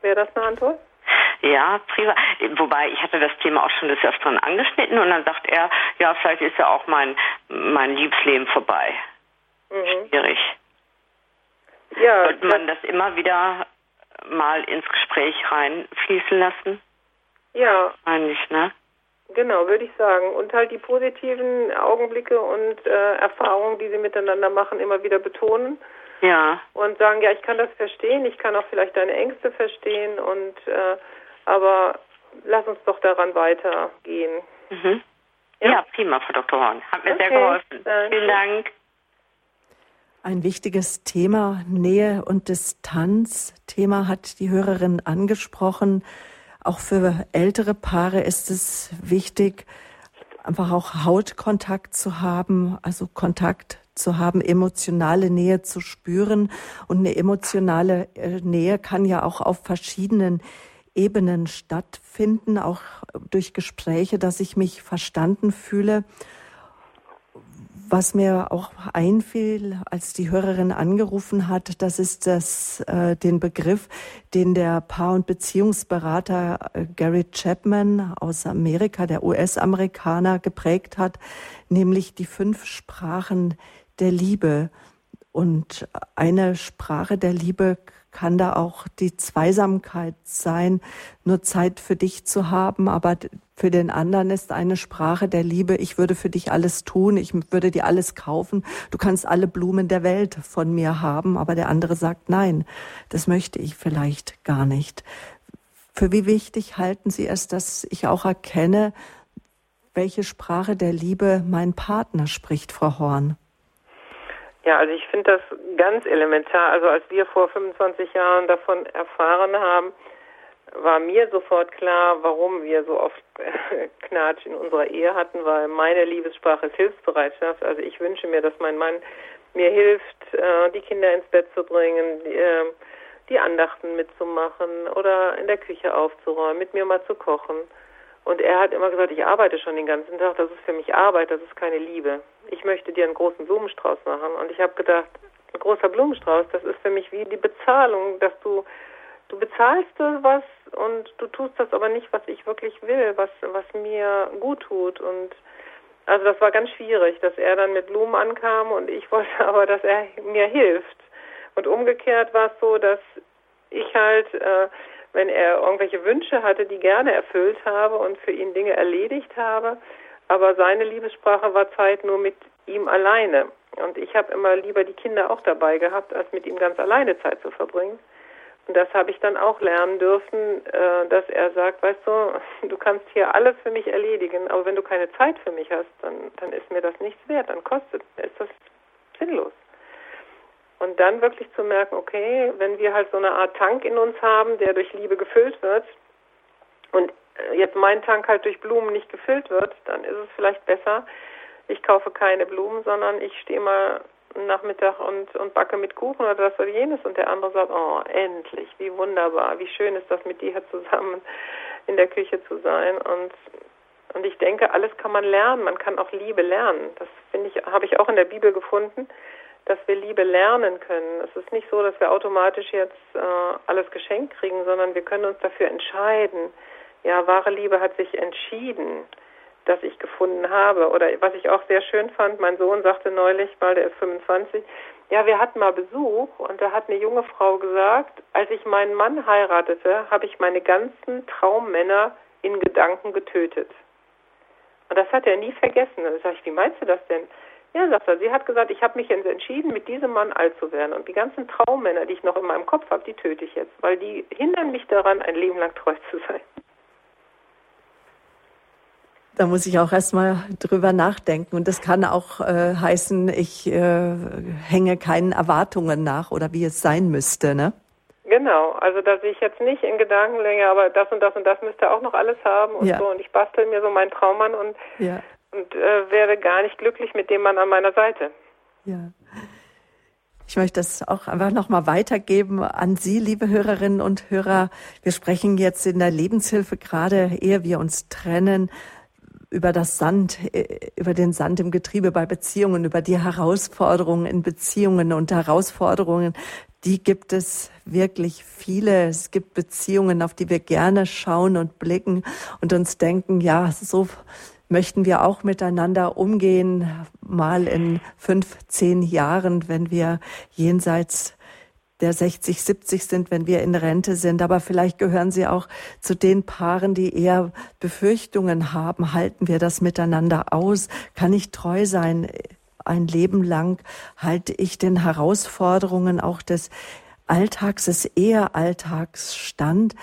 Wäre das eine Antwort? Ja, prima. Wobei ich hatte das Thema auch schon des Öfteren angeschnitten und dann sagt er, ja, vielleicht ist ja auch mein, mein Liebesleben vorbei. Mhm. Schwierig. Ja. Sollte man das, das immer wieder mal ins Gespräch reinfließen lassen? Ja. Eigentlich, ne? Genau, würde ich sagen. Und halt die positiven Augenblicke und äh, Erfahrungen, die sie miteinander machen, immer wieder betonen. Ja. Und sagen, ja, ich kann das verstehen, ich kann auch vielleicht deine Ängste verstehen und äh, aber lass uns doch daran weitergehen. Mhm. Ja. ja. prima, Frau Dr. Horn. Hat mir okay. sehr geholfen. Danke. Vielen Dank. Ein wichtiges Thema, Nähe und Distanz. Thema hat die Hörerin angesprochen. Auch für ältere Paare ist es wichtig, einfach auch Hautkontakt zu haben, also Kontakt zu haben, emotionale Nähe zu spüren. Und eine emotionale äh, Nähe kann ja auch auf verschiedenen Ebenen stattfinden, auch durch Gespräche, dass ich mich verstanden fühle. Was mir auch einfiel, als die Hörerin angerufen hat, das ist das, äh, den Begriff, den der Paar- und Beziehungsberater äh, Gary Chapman aus Amerika, der US-Amerikaner, geprägt hat, nämlich die fünf Sprachen der Liebe. Und eine Sprache der Liebe kann da auch die Zweisamkeit sein, nur Zeit für dich zu haben, aber für den anderen ist eine Sprache der Liebe, ich würde für dich alles tun, ich würde dir alles kaufen, du kannst alle Blumen der Welt von mir haben, aber der andere sagt nein, das möchte ich vielleicht gar nicht. Für wie wichtig halten Sie es, dass ich auch erkenne, welche Sprache der Liebe mein Partner spricht, Frau Horn? Ja, also ich finde das ganz elementar. Also als wir vor 25 Jahren davon erfahren haben, war mir sofort klar, warum wir so oft Knatsch in unserer Ehe hatten, weil meine Liebessprache ist Hilfsbereitschaft. Also ich wünsche mir, dass mein Mann mir hilft, äh, die Kinder ins Bett zu bringen, ähm, die Andachten mitzumachen oder in der Küche aufzuräumen, mit mir mal zu kochen. Und er hat immer gesagt, ich arbeite schon den ganzen Tag, das ist für mich Arbeit, das ist keine Liebe. Ich möchte dir einen großen Blumenstrauß machen. Und ich habe gedacht, ein großer Blumenstrauß, das ist für mich wie die Bezahlung, dass du, du bezahlst was und du tust das aber nicht, was ich wirklich will, was, was mir gut tut. Und also das war ganz schwierig, dass er dann mit Blumen ankam und ich wollte aber, dass er mir hilft. Und umgekehrt war es so, dass ich halt äh, wenn er irgendwelche Wünsche hatte, die gerne erfüllt habe und für ihn Dinge erledigt habe. Aber seine Liebessprache war Zeit nur mit ihm alleine. Und ich habe immer lieber die Kinder auch dabei gehabt, als mit ihm ganz alleine Zeit zu verbringen. Und das habe ich dann auch lernen dürfen, äh, dass er sagt, weißt du, du kannst hier alles für mich erledigen, aber wenn du keine Zeit für mich hast, dann, dann ist mir das nichts wert, dann kostet, ist das sinnlos. Und dann wirklich zu merken, okay, wenn wir halt so eine Art Tank in uns haben, der durch Liebe gefüllt wird und äh, jetzt mein Tank halt durch Blumen nicht gefüllt wird, dann ist es vielleicht besser, ich kaufe keine Blumen, sondern ich stehe mal Nachmittag und, und backe mit Kuchen oder das oder jenes. Und der andere sagt, oh, endlich, wie wunderbar, wie schön ist das mit dir zusammen in der Küche zu sein. Und und ich denke, alles kann man lernen, man kann auch Liebe lernen. Das finde ich, habe ich auch in der Bibel gefunden dass wir Liebe lernen können. Es ist nicht so, dass wir automatisch jetzt äh, alles geschenkt kriegen, sondern wir können uns dafür entscheiden. Ja, wahre Liebe hat sich entschieden, dass ich gefunden habe. Oder was ich auch sehr schön fand, mein Sohn sagte neulich, weil der ist 25, ja, wir hatten mal Besuch und da hat eine junge Frau gesagt, als ich meinen Mann heiratete, habe ich meine ganzen Traummänner in Gedanken getötet. Und das hat er nie vergessen. Da sage ich, wie meinst du das denn? Ja, sagt er. Sie hat gesagt, ich habe mich jetzt entschieden, mit diesem Mann alt zu werden. Und die ganzen Traummänner, die ich noch in meinem Kopf habe, die töte ich jetzt, weil die hindern mich daran, ein Leben lang treu zu sein. Da muss ich auch erstmal drüber nachdenken. Und das kann auch äh, heißen, ich äh, hänge keinen Erwartungen nach oder wie es sein müsste, ne? Genau, also dass ich jetzt nicht in Gedanken länge, aber das und das und das müsste auch noch alles haben und ja. so. Und ich bastel mir so meinen Traummann und ja und äh, wäre gar nicht glücklich mit dem Mann an meiner Seite. Ja. Ich möchte das auch einfach nochmal weitergeben an Sie, liebe Hörerinnen und Hörer. Wir sprechen jetzt in der Lebenshilfe gerade, ehe wir uns trennen, über das Sand, äh, über den Sand im Getriebe bei Beziehungen, über die Herausforderungen in Beziehungen und Herausforderungen, die gibt es wirklich viele. Es gibt Beziehungen, auf die wir gerne schauen und blicken und uns denken, ja, so möchten wir auch miteinander umgehen, mal in fünf, zehn Jahren, wenn wir jenseits der 60, 70 sind, wenn wir in Rente sind. Aber vielleicht gehören Sie auch zu den Paaren, die eher Befürchtungen haben. Halten wir das miteinander aus? Kann ich treu sein ein Leben lang? Halte ich den Herausforderungen auch des Alltags, des Ehealltags stand?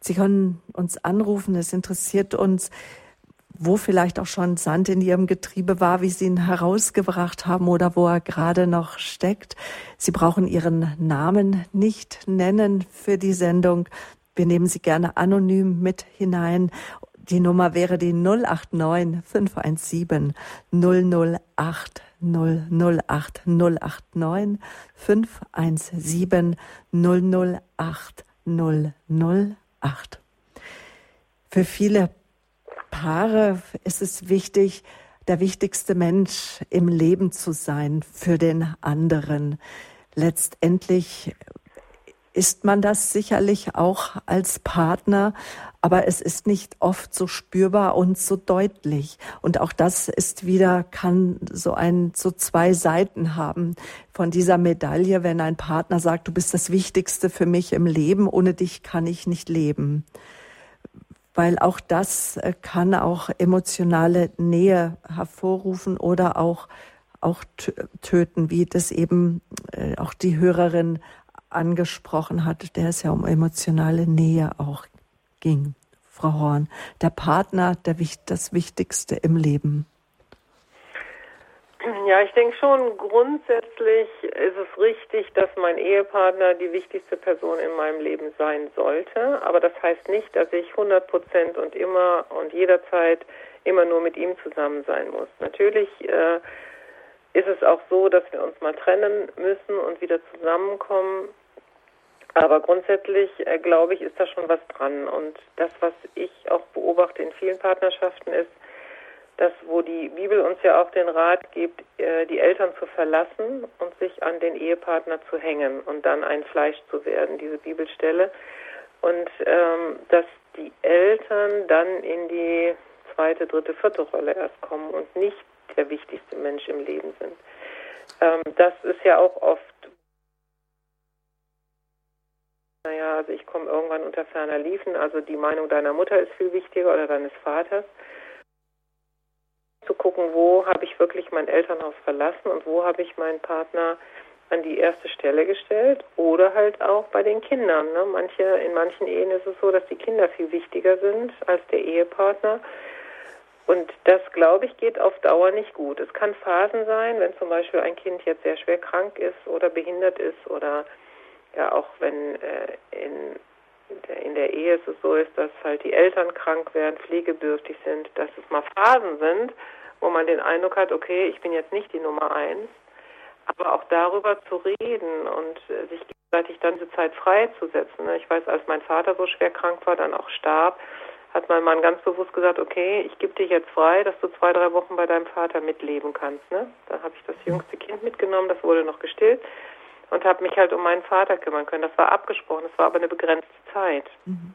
Sie können uns anrufen. Es interessiert uns, wo vielleicht auch schon Sand in ihrem Getriebe war, wie sie ihn herausgebracht haben oder wo er gerade noch steckt. Sie brauchen ihren Namen nicht nennen für die Sendung. Wir nehmen sie gerne anonym mit hinein. Die Nummer wäre die 089 517 008 008 089 517 008 008. Für viele Paare ist es wichtig, der wichtigste Mensch im Leben zu sein für den anderen. Letztendlich ist man das sicherlich auch als Partner, aber es ist nicht oft so spürbar und so deutlich. Und auch das ist wieder, kann so ein, so zwei Seiten haben von dieser Medaille, wenn ein Partner sagt, du bist das Wichtigste für mich im Leben, ohne dich kann ich nicht leben weil auch das äh, kann auch emotionale Nähe hervorrufen oder auch, auch töten, wie das eben äh, auch die Hörerin angesprochen hat, der es ja um emotionale Nähe auch ging. Frau Horn, der Partner, der, das Wichtigste im Leben. Ja, ich denke schon, grundsätzlich ist es richtig, dass mein Ehepartner die wichtigste Person in meinem Leben sein sollte. Aber das heißt nicht, dass ich 100 Prozent und immer und jederzeit immer nur mit ihm zusammen sein muss. Natürlich äh, ist es auch so, dass wir uns mal trennen müssen und wieder zusammenkommen. Aber grundsätzlich, äh, glaube ich, ist da schon was dran. Und das, was ich auch beobachte in vielen Partnerschaften, ist, das, wo die Bibel uns ja auch den Rat gibt, äh, die Eltern zu verlassen und sich an den Ehepartner zu hängen und dann ein Fleisch zu werden, diese Bibelstelle. Und ähm, dass die Eltern dann in die zweite, dritte, vierte Rolle erst kommen und nicht der wichtigste Mensch im Leben sind. Ähm, das ist ja auch oft, naja, also ich komme irgendwann unter ferner Liefen, also die Meinung deiner Mutter ist viel wichtiger oder deines Vaters gucken, wo habe ich wirklich mein Elternhaus verlassen und wo habe ich meinen Partner an die erste Stelle gestellt oder halt auch bei den Kindern. Ne? Manche, in manchen Ehen ist es so, dass die Kinder viel wichtiger sind als der Ehepartner. Und das, glaube ich, geht auf Dauer nicht gut. Es kann Phasen sein, wenn zum Beispiel ein Kind jetzt sehr schwer krank ist oder behindert ist oder ja auch wenn äh, in, der, in der Ehe es so ist, dass halt die Eltern krank werden, pflegebedürftig sind, dass es mal Phasen sind, wo man den Eindruck hat, okay, ich bin jetzt nicht die Nummer eins, aber auch darüber zu reden und äh, sich gegenseitig dann diese Zeit freizusetzen. Ne? Ich weiß, als mein Vater so schwer krank war, dann auch starb, hat mein Mann ganz bewusst gesagt, okay, ich gebe dich jetzt frei, dass du zwei, drei Wochen bei deinem Vater mitleben kannst. Ne? Da habe ich das jüngste Kind mitgenommen, das wurde noch gestillt und habe mich halt um meinen Vater kümmern können. Das war abgesprochen, das war aber eine begrenzte Zeit. Mhm.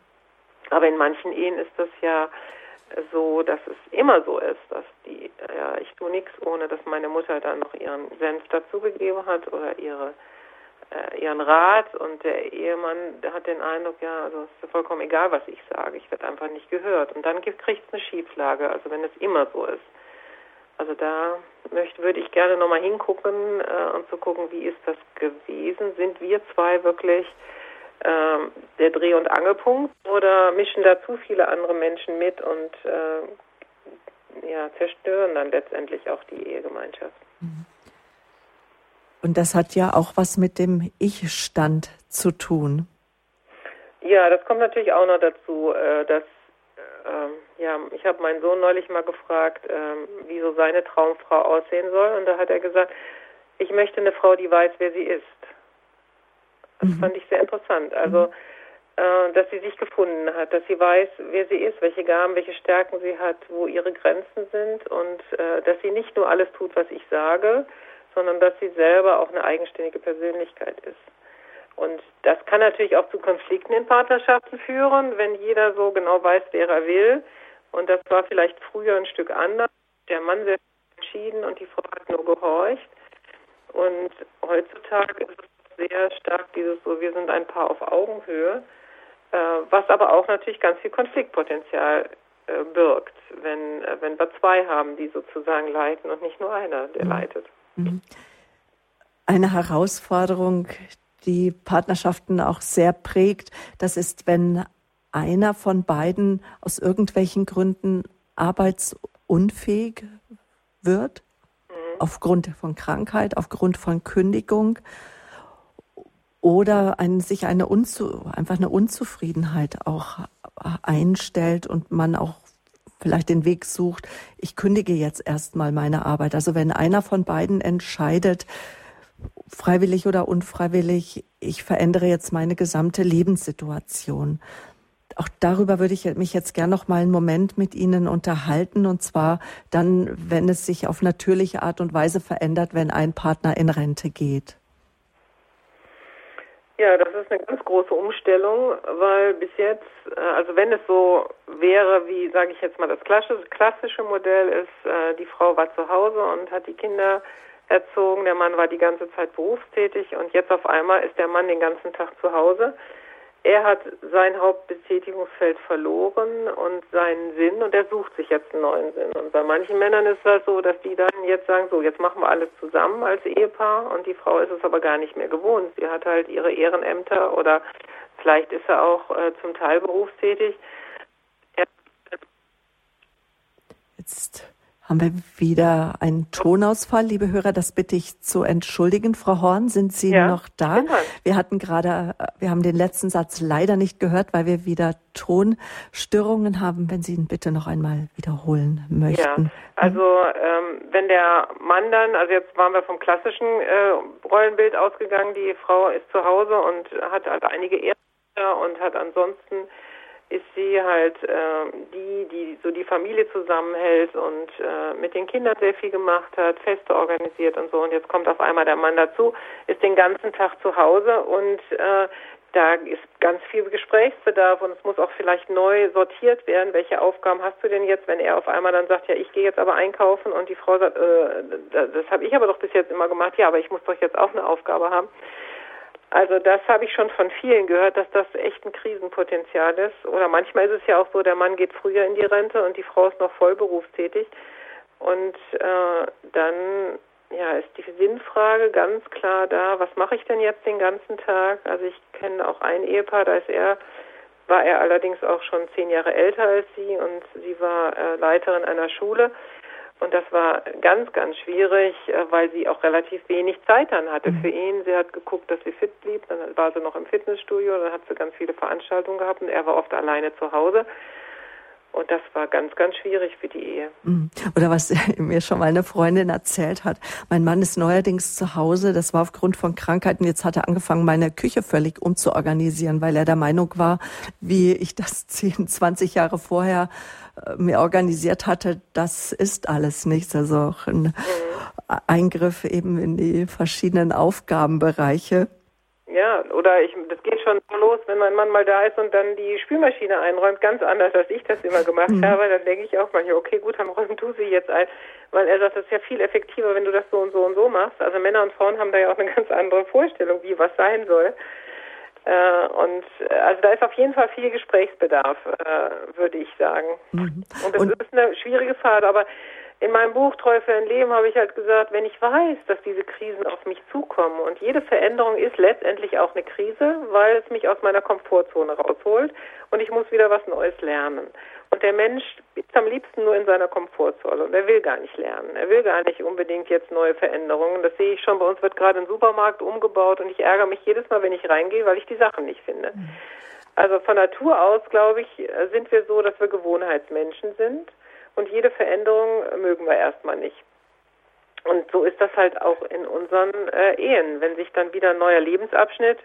Aber in manchen Ehen ist das ja so, dass es immer so ist, dass die, ja, ich tue nichts, ohne dass meine Mutter dann noch ihren Senf dazugegeben hat oder ihre äh, ihren Rat und der Ehemann der hat den Eindruck, ja, also es ist vollkommen egal, was ich sage, ich werde einfach nicht gehört. Und dann kriegt es eine Schieflage, also wenn es immer so ist. Also da möchte, würde ich gerne nochmal hingucken äh, und zu gucken, wie ist das gewesen? Sind wir zwei wirklich äh, der Dreh- und Angelpunkt oder mischen da zu viele andere Menschen mit und äh, ja, zerstören dann letztendlich auch die Ehegemeinschaft. Und das hat ja auch was mit dem Ich-Stand zu tun. Ja, das kommt natürlich auch noch dazu, äh, dass äh, ja, ich habe meinen Sohn neulich mal gefragt, äh, wie so seine Traumfrau aussehen soll, und da hat er gesagt, ich möchte eine Frau, die weiß, wer sie ist. Das mhm. fand ich sehr interessant. Also, äh, dass sie sich gefunden hat, dass sie weiß, wer sie ist, welche Gaben, welche Stärken sie hat, wo ihre Grenzen sind und äh, dass sie nicht nur alles tut, was ich sage, sondern dass sie selber auch eine eigenständige Persönlichkeit ist. Und das kann natürlich auch zu Konflikten in Partnerschaften führen, wenn jeder so genau weiß, wer er will. Und das war vielleicht früher ein Stück anders. Der Mann sehr entschieden und die Frau hat nur gehorcht. Und heutzutage ist es sehr stark dieses so, wir sind ein Paar auf Augenhöhe, äh, was aber auch natürlich ganz viel Konfliktpotenzial äh, birgt, wenn, äh, wenn wir zwei haben, die sozusagen leiten und nicht nur einer, der mhm. leitet. Mhm. Eine Herausforderung, die Partnerschaften auch sehr prägt, das ist, wenn einer von beiden aus irgendwelchen Gründen arbeitsunfähig wird, mhm. aufgrund von Krankheit, aufgrund von Kündigung oder ein, sich eine Unzu, einfach eine Unzufriedenheit auch einstellt und man auch vielleicht den Weg sucht, ich kündige jetzt erstmal meine Arbeit. Also wenn einer von beiden entscheidet, freiwillig oder unfreiwillig, ich verändere jetzt meine gesamte Lebenssituation. Auch darüber würde ich mich jetzt gern noch mal einen Moment mit Ihnen unterhalten und zwar dann, wenn es sich auf natürliche Art und Weise verändert, wenn ein Partner in Rente geht. Ja, das ist eine ganz große Umstellung, weil bis jetzt, äh, also wenn es so wäre, wie sage ich jetzt mal das klassische Modell ist, äh, die Frau war zu Hause und hat die Kinder erzogen, der Mann war die ganze Zeit berufstätig und jetzt auf einmal ist der Mann den ganzen Tag zu Hause er hat sein Hauptbetätigungsfeld verloren und seinen Sinn und er sucht sich jetzt einen neuen Sinn. Und bei manchen Männern ist das so, dass die dann jetzt sagen, so, jetzt machen wir alles zusammen als Ehepaar und die Frau ist es aber gar nicht mehr gewohnt. Sie hat halt ihre Ehrenämter oder vielleicht ist er auch äh, zum Teil berufstätig. Jetzt haben wir wieder einen Tonausfall, liebe Hörer, das bitte ich zu entschuldigen. Frau Horn, sind Sie ja, noch da? Genau. Wir hatten gerade, wir haben den letzten Satz leider nicht gehört, weil wir wieder Tonstörungen haben. Wenn Sie ihn bitte noch einmal wiederholen möchten. Ja, also ähm, wenn der Mann dann, also jetzt waren wir vom klassischen äh, Rollenbild ausgegangen, die Frau ist zu Hause und hat halt einige Ehre und hat ansonsten ist sie halt äh, die, die so die Familie zusammenhält und äh, mit den Kindern sehr viel gemacht hat, Feste organisiert und so. Und jetzt kommt auf einmal der Mann dazu, ist den ganzen Tag zu Hause und äh, da ist ganz viel Gesprächsbedarf und es muss auch vielleicht neu sortiert werden. Welche Aufgaben hast du denn jetzt, wenn er auf einmal dann sagt, ja, ich gehe jetzt aber einkaufen und die Frau sagt, äh, das habe ich aber doch bis jetzt immer gemacht, ja, aber ich muss doch jetzt auch eine Aufgabe haben. Also das habe ich schon von vielen gehört, dass das echt ein Krisenpotenzial ist. Oder manchmal ist es ja auch so, der Mann geht früher in die Rente und die Frau ist noch voll berufstätig. Und äh, dann ja, ist die Sinnfrage ganz klar da, was mache ich denn jetzt den ganzen Tag? Also ich kenne auch ein Ehepaar, da ist er, war er allerdings auch schon zehn Jahre älter als sie und sie war äh, Leiterin einer Schule. Und das war ganz, ganz schwierig, äh, weil sie auch relativ wenig Zeit dann hatte mhm. für ihn. Sie hat geguckt, dass sie fit blieb. Dann war sie noch im Fitnessstudio. Dann hat sie ganz viele Veranstaltungen gehabt und er war oft alleine zu Hause. Und das war ganz, ganz schwierig für die Ehe. Mhm. Oder was mir schon mal eine Freundin erzählt hat. Mein Mann ist neuerdings zu Hause. Das war aufgrund von Krankheiten. Jetzt hat er angefangen, meine Küche völlig umzuorganisieren, weil er der Meinung war, wie ich das 10, 20 Jahre vorher äh, mir organisiert hatte, das ist alles nichts. Also auch ein mhm. Eingriff eben in die verschiedenen Aufgabenbereiche. Ja, oder ich, das geht schon los, wenn mein Mann mal da ist und dann die Spülmaschine einräumt, ganz anders, als ich das immer gemacht mhm. habe. Dann denke ich auch manchmal, okay, gut, dann räum du sie jetzt ein. Weil er sagt, das ist ja viel effektiver, wenn du das so und so und so machst. Also Männer und Frauen haben da ja auch eine ganz andere Vorstellung, wie was sein soll. Äh, und äh, also da ist auf jeden Fall viel Gesprächsbedarf, äh, würde ich sagen. Mhm. Und das ist eine schwierige Phase, aber in meinem Buch Treu für ein Leben habe ich halt gesagt, wenn ich weiß, dass diese Krisen auf mich zukommen und jede Veränderung ist letztendlich auch eine Krise, weil es mich aus meiner Komfortzone rausholt und ich muss wieder was Neues lernen. Und der Mensch ist am liebsten nur in seiner Komfortzone und er will gar nicht lernen. Er will gar nicht unbedingt jetzt neue Veränderungen. Das sehe ich schon. Bei uns wird gerade ein Supermarkt umgebaut und ich ärgere mich jedes Mal, wenn ich reingehe, weil ich die Sachen nicht finde. Mhm. Also von Natur aus, glaube ich, sind wir so, dass wir Gewohnheitsmenschen sind und jede Veränderung mögen wir erstmal nicht. Und so ist das halt auch in unseren äh, Ehen. Wenn sich dann wieder ein neuer Lebensabschnitt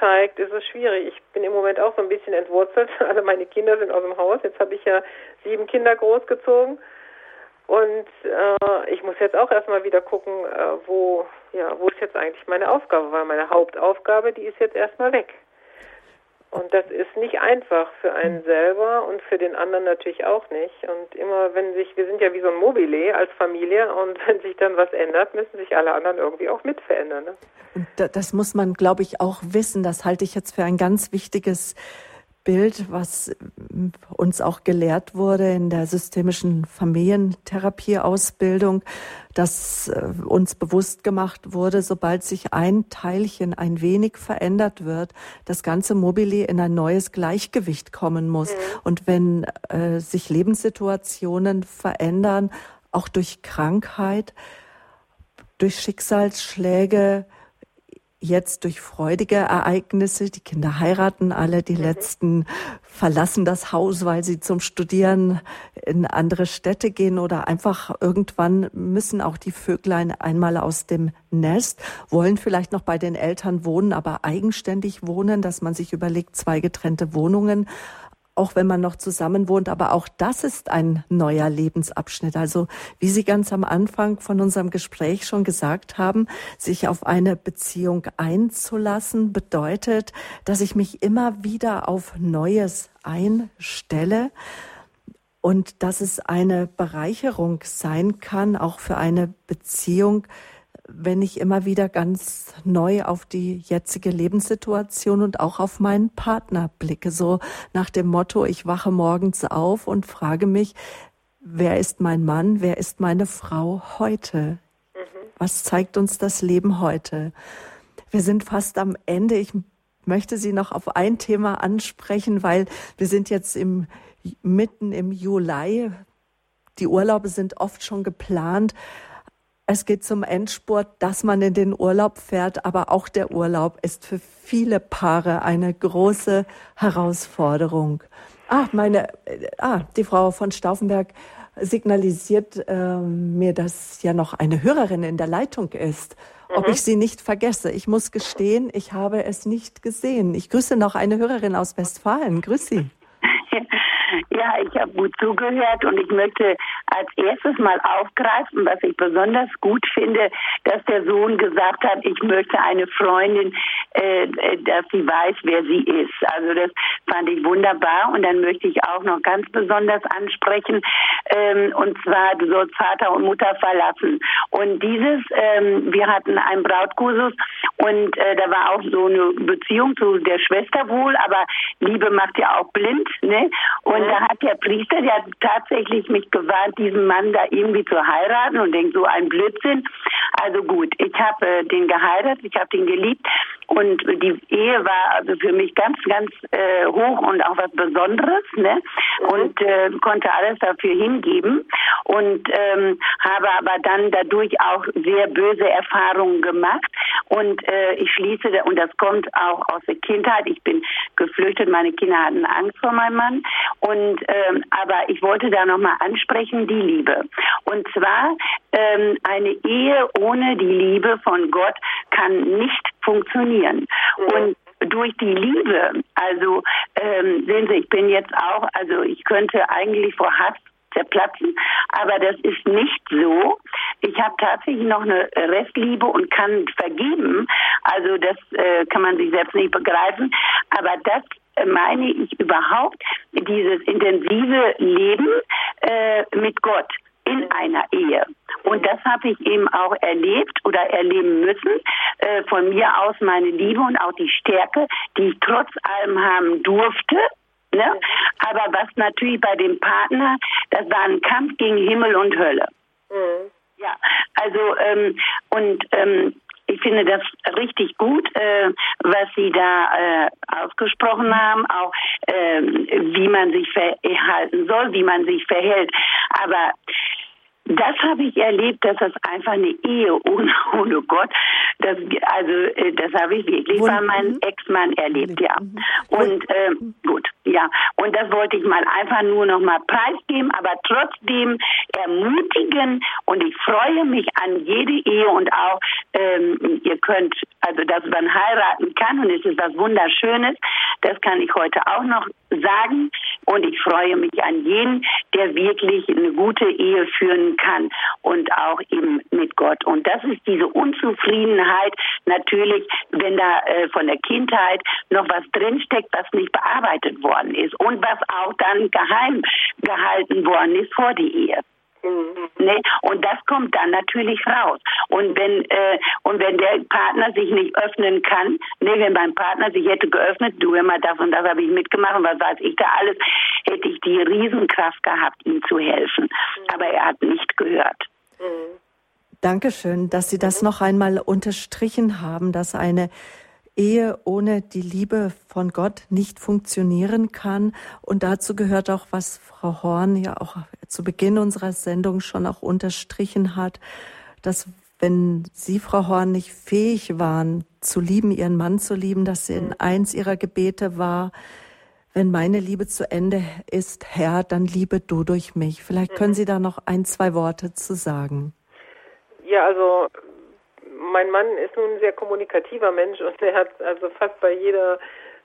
zeigt, ist es schwierig. Ich bin im Moment auch so ein bisschen entwurzelt. Alle meine Kinder sind aus dem Haus. Jetzt habe ich ja sieben Kinder großgezogen. Und äh, ich muss jetzt auch erstmal wieder gucken, äh, wo, ja, wo ist jetzt eigentlich meine Aufgabe, weil meine Hauptaufgabe, die ist jetzt erstmal weg. Und das ist nicht einfach für einen hm. selber und für den anderen natürlich auch nicht. Und immer wenn sich, wir sind ja wie so ein Mobile als Familie und wenn sich dann was ändert, müssen sich alle anderen irgendwie auch mit verändern. Ne? Und das muss man, glaube ich, auch wissen. Das halte ich jetzt für ein ganz wichtiges Bild, was uns auch gelehrt wurde in der systemischen Familientherapieausbildung, dass äh, uns bewusst gemacht wurde, sobald sich ein Teilchen ein wenig verändert wird, das ganze Mobili in ein neues Gleichgewicht kommen muss. Mhm. Und wenn äh, sich Lebenssituationen verändern, auch durch Krankheit, durch Schicksalsschläge, jetzt durch freudige Ereignisse, die Kinder heiraten alle, die mhm. letzten verlassen das Haus, weil sie zum Studieren in andere Städte gehen oder einfach irgendwann müssen auch die Vöglein einmal aus dem Nest, wollen vielleicht noch bei den Eltern wohnen, aber eigenständig wohnen, dass man sich überlegt, zwei getrennte Wohnungen auch wenn man noch zusammen wohnt. Aber auch das ist ein neuer Lebensabschnitt. Also wie Sie ganz am Anfang von unserem Gespräch schon gesagt haben, sich auf eine Beziehung einzulassen, bedeutet, dass ich mich immer wieder auf Neues einstelle und dass es eine Bereicherung sein kann, auch für eine Beziehung, wenn ich immer wieder ganz neu auf die jetzige Lebenssituation und auch auf meinen Partner blicke. So nach dem Motto, ich wache morgens auf und frage mich, wer ist mein Mann, wer ist meine Frau heute? Mhm. Was zeigt uns das Leben heute? Wir sind fast am Ende. Ich möchte Sie noch auf ein Thema ansprechen, weil wir sind jetzt im, mitten im Juli. Die Urlaube sind oft schon geplant. Es geht zum Endspurt, dass man in den Urlaub fährt, aber auch der Urlaub ist für viele Paare eine große Herausforderung. Ah, meine, äh, ah, die Frau von Stauffenberg signalisiert äh, mir, dass ja noch eine Hörerin in der Leitung ist. Mhm. Ob ich sie nicht vergesse. Ich muss gestehen, ich habe es nicht gesehen. Ich grüße noch eine Hörerin aus Westfalen. Grüß Sie. Ja, ich habe gut zugehört und ich möchte als erstes mal aufgreifen, was ich besonders gut finde, dass der Sohn gesagt hat, ich möchte eine Freundin, äh, dass sie weiß, wer sie ist. Also das fand ich wunderbar und dann möchte ich auch noch ganz besonders ansprechen, ähm, und zwar du sollst Vater und Mutter verlassen. Und dieses, ähm, wir hatten einen Brautkursus und äh, da war auch so eine Beziehung zu der Schwester wohl, aber Liebe macht ja auch blind, ne? Und da hat der Priester, der hat tatsächlich mich gewarnt, diesen Mann da irgendwie zu heiraten und denkt so ein Blödsinn. Also gut, ich habe äh, den geheiratet, ich habe den geliebt und die Ehe war also für mich ganz, ganz äh, hoch und auch was Besonderes, ne? Mhm. Und äh, konnte alles dafür hingeben und ähm, habe aber dann dadurch auch sehr böse Erfahrungen gemacht und äh, ich schließe und das kommt auch aus der Kindheit. Ich bin geflüchtet, meine Kinder hatten Angst vor meinem Mann und ähm, aber ich wollte da nochmal ansprechen die Liebe und zwar ähm, eine Ehe ohne die Liebe von Gott kann nicht funktionieren. Mhm. Und durch die Liebe, also ähm, sehen Sie, ich bin jetzt auch, also ich könnte eigentlich vor Hass zerplatzen, aber das ist nicht so. Ich habe tatsächlich noch eine Restliebe und kann vergeben. Also das äh, kann man sich selbst nicht begreifen. Aber das meine ich überhaupt, dieses intensive Leben äh, mit Gott in einer Ehe. Und das habe ich eben auch erlebt oder erleben müssen. Äh, von mir aus meine Liebe und auch die Stärke, die ich trotz allem haben durfte. Ne? Aber was natürlich bei dem Partner, das war ein Kampf gegen Himmel und Hölle. Mhm. Ja, also ähm, und ähm, ich finde das richtig gut, äh, was Sie da äh, ausgesprochen haben, auch äh, wie man sich verhalten soll, wie man sich verhält. Aber das habe ich erlebt, dass das einfach eine Ehe ohne, ohne Gott, das, also äh, das habe ich wirklich bei meinem Ex-Mann erlebt, ja. Und äh, gut, ja. Und das wollte ich mal einfach nur noch mal preisgeben, aber trotzdem ermutigen. Und ich freue mich an jede Ehe und auch ähm, ihr könnt, also dass man heiraten kann und es ist was Wunderschönes. Das kann ich heute auch noch sagen. Und ich freue mich an jeden, der wirklich eine gute Ehe führen kann und auch eben mit Gott. Und das ist diese Unzufriedenheit natürlich, wenn da äh, von der Kindheit noch was drinsteckt, was nicht bearbeitet worden ist und was auch dann geheim gehalten worden ist vor die Ehe. Ne? Und das kommt dann natürlich raus. Und wenn äh, und wenn der Partner sich nicht öffnen kann, ne, wenn mein Partner sich hätte geöffnet, du immer das und das habe ich mitgemacht und was weiß ich da alles, hätte ich die Riesenkraft gehabt, ihm zu helfen. Mhm. Aber er hat nicht gehört. Mhm. Dankeschön, dass Sie das mhm. noch einmal unterstrichen haben, dass eine Ehe ohne die Liebe von Gott nicht funktionieren kann. Und dazu gehört auch, was Frau Horn ja auch zu Beginn unserer Sendung schon auch unterstrichen hat, dass wenn Sie, Frau Horn, nicht fähig waren, zu lieben, Ihren Mann zu lieben, dass in eins Ihrer Gebete war, wenn meine Liebe zu Ende ist, Herr, dann liebe du durch mich. Vielleicht können Sie da noch ein, zwei Worte zu sagen. Ja, also mein Mann ist nun ein sehr kommunikativer Mensch und er hat also fast bei jeder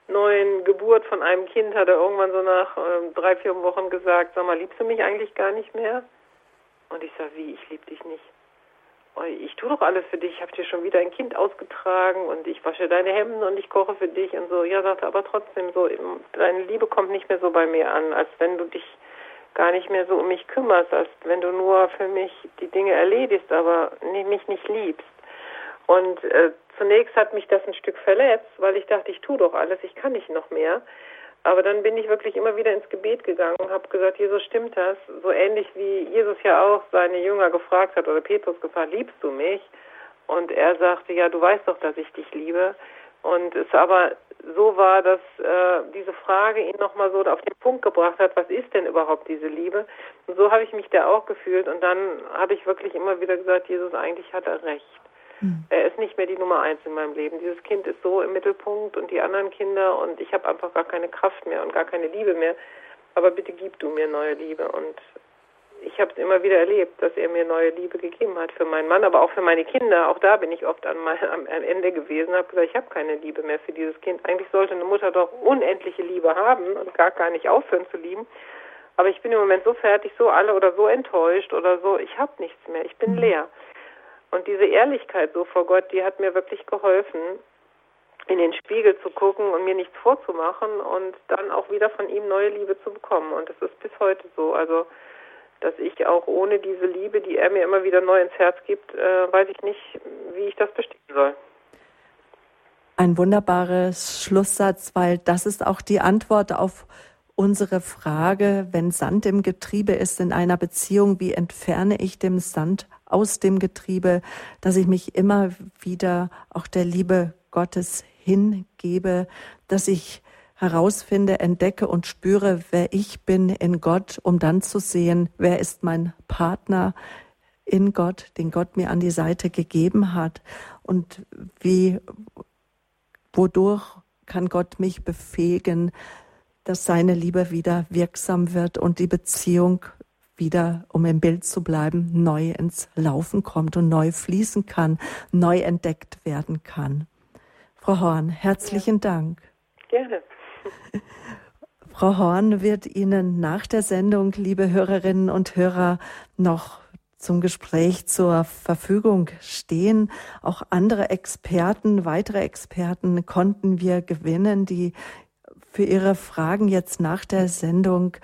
neuen Geburt von einem Kind hat er irgendwann so nach äh, drei, vier Wochen gesagt, sag mal, liebst du mich eigentlich gar nicht mehr? Und ich sage, wie, ich liebe dich nicht. Ich tue doch alles für dich, ich habe dir schon wieder ein Kind ausgetragen und ich wasche deine Hemden und ich koche für dich und so. Ja, sagte aber trotzdem so, deine Liebe kommt nicht mehr so bei mir an, als wenn du dich gar nicht mehr so um mich kümmerst, als wenn du nur für mich die Dinge erledigst, aber mich nicht liebst. Und äh, zunächst hat mich das ein Stück verletzt, weil ich dachte, ich tue doch alles, ich kann nicht noch mehr. Aber dann bin ich wirklich immer wieder ins Gebet gegangen und habe gesagt, Jesus, stimmt das? So ähnlich wie Jesus ja auch seine Jünger gefragt hat oder Petrus gefragt, liebst du mich? Und er sagte, ja, du weißt doch, dass ich dich liebe. Und es aber so war, dass äh, diese Frage ihn nochmal so auf den Punkt gebracht hat, was ist denn überhaupt diese Liebe? Und so habe ich mich da auch gefühlt. Und dann habe ich wirklich immer wieder gesagt, Jesus, eigentlich hat er recht. Mhm. Er ist nicht mehr die Nummer eins in meinem Leben. Dieses Kind ist so im Mittelpunkt und die anderen Kinder und ich habe einfach gar keine Kraft mehr und gar keine Liebe mehr. Aber bitte gib du mir neue Liebe. Und ich habe es immer wieder erlebt, dass er mir neue Liebe gegeben hat für meinen Mann, aber auch für meine Kinder. Auch da bin ich oft an mein, am, Ende gewesen und habe gesagt, ich habe keine Liebe mehr für dieses Kind. Eigentlich sollte eine Mutter doch unendliche Liebe haben und gar gar nicht aufhören zu lieben. Aber ich bin im Moment so fertig, so alle oder so enttäuscht oder so. Ich habe nichts mehr. Ich bin mhm. leer. Und diese Ehrlichkeit so vor Gott, die hat mir wirklich geholfen, in den Spiegel zu gucken und mir nichts vorzumachen und dann auch wieder von ihm neue Liebe zu bekommen. Und das ist bis heute so. Also, dass ich auch ohne diese Liebe, die er mir immer wieder neu ins Herz gibt, äh, weiß ich nicht, wie ich das bestehen soll. Ein wunderbares Schlusssatz, weil das ist auch die Antwort auf unsere Frage, wenn Sand im Getriebe ist in einer Beziehung, wie entferne ich den Sand aus dem Getriebe, dass ich mich immer wieder auch der Liebe Gottes hingebe, dass ich herausfinde, entdecke und spüre, wer ich bin in Gott, um dann zu sehen, wer ist mein Partner in Gott, den Gott mir an die Seite gegeben hat. Und wie, wodurch kann Gott mich befähigen, dass seine Liebe wieder wirksam wird und die Beziehung wieder, um im Bild zu bleiben, neu ins Laufen kommt und neu fließen kann, neu entdeckt werden kann. Frau Horn, herzlichen ja. Dank. Gerne. Frau Horn wird Ihnen nach der Sendung, liebe Hörerinnen und Hörer, noch zum Gespräch zur Verfügung stehen. Auch andere Experten, weitere Experten konnten wir gewinnen, die für ihre Fragen jetzt nach der Sendung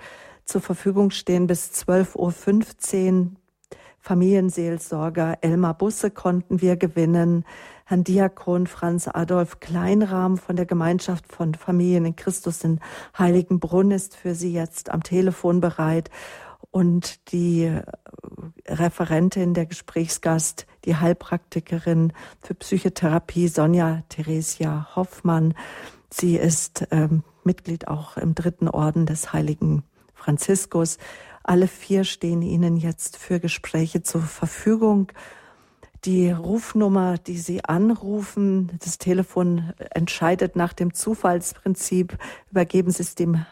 zur Verfügung stehen bis 12.15 Uhr. Familienseelsorger Elmar Busse konnten wir gewinnen. Herrn Diakon Franz Adolf Kleinrahm von der Gemeinschaft von Familien in Christus in Heiligenbrunn ist für Sie jetzt am Telefon bereit. Und die äh, Referentin, der Gesprächsgast, die Heilpraktikerin für Psychotherapie Sonja Theresia Hoffmann. Sie ist ähm, Mitglied auch im dritten Orden des Heiligen Franziskus. Alle vier stehen Ihnen jetzt für Gespräche zur Verfügung. Die Rufnummer, die Sie anrufen, das Telefon entscheidet nach dem Zufallsprinzip, übergeben Sie es dem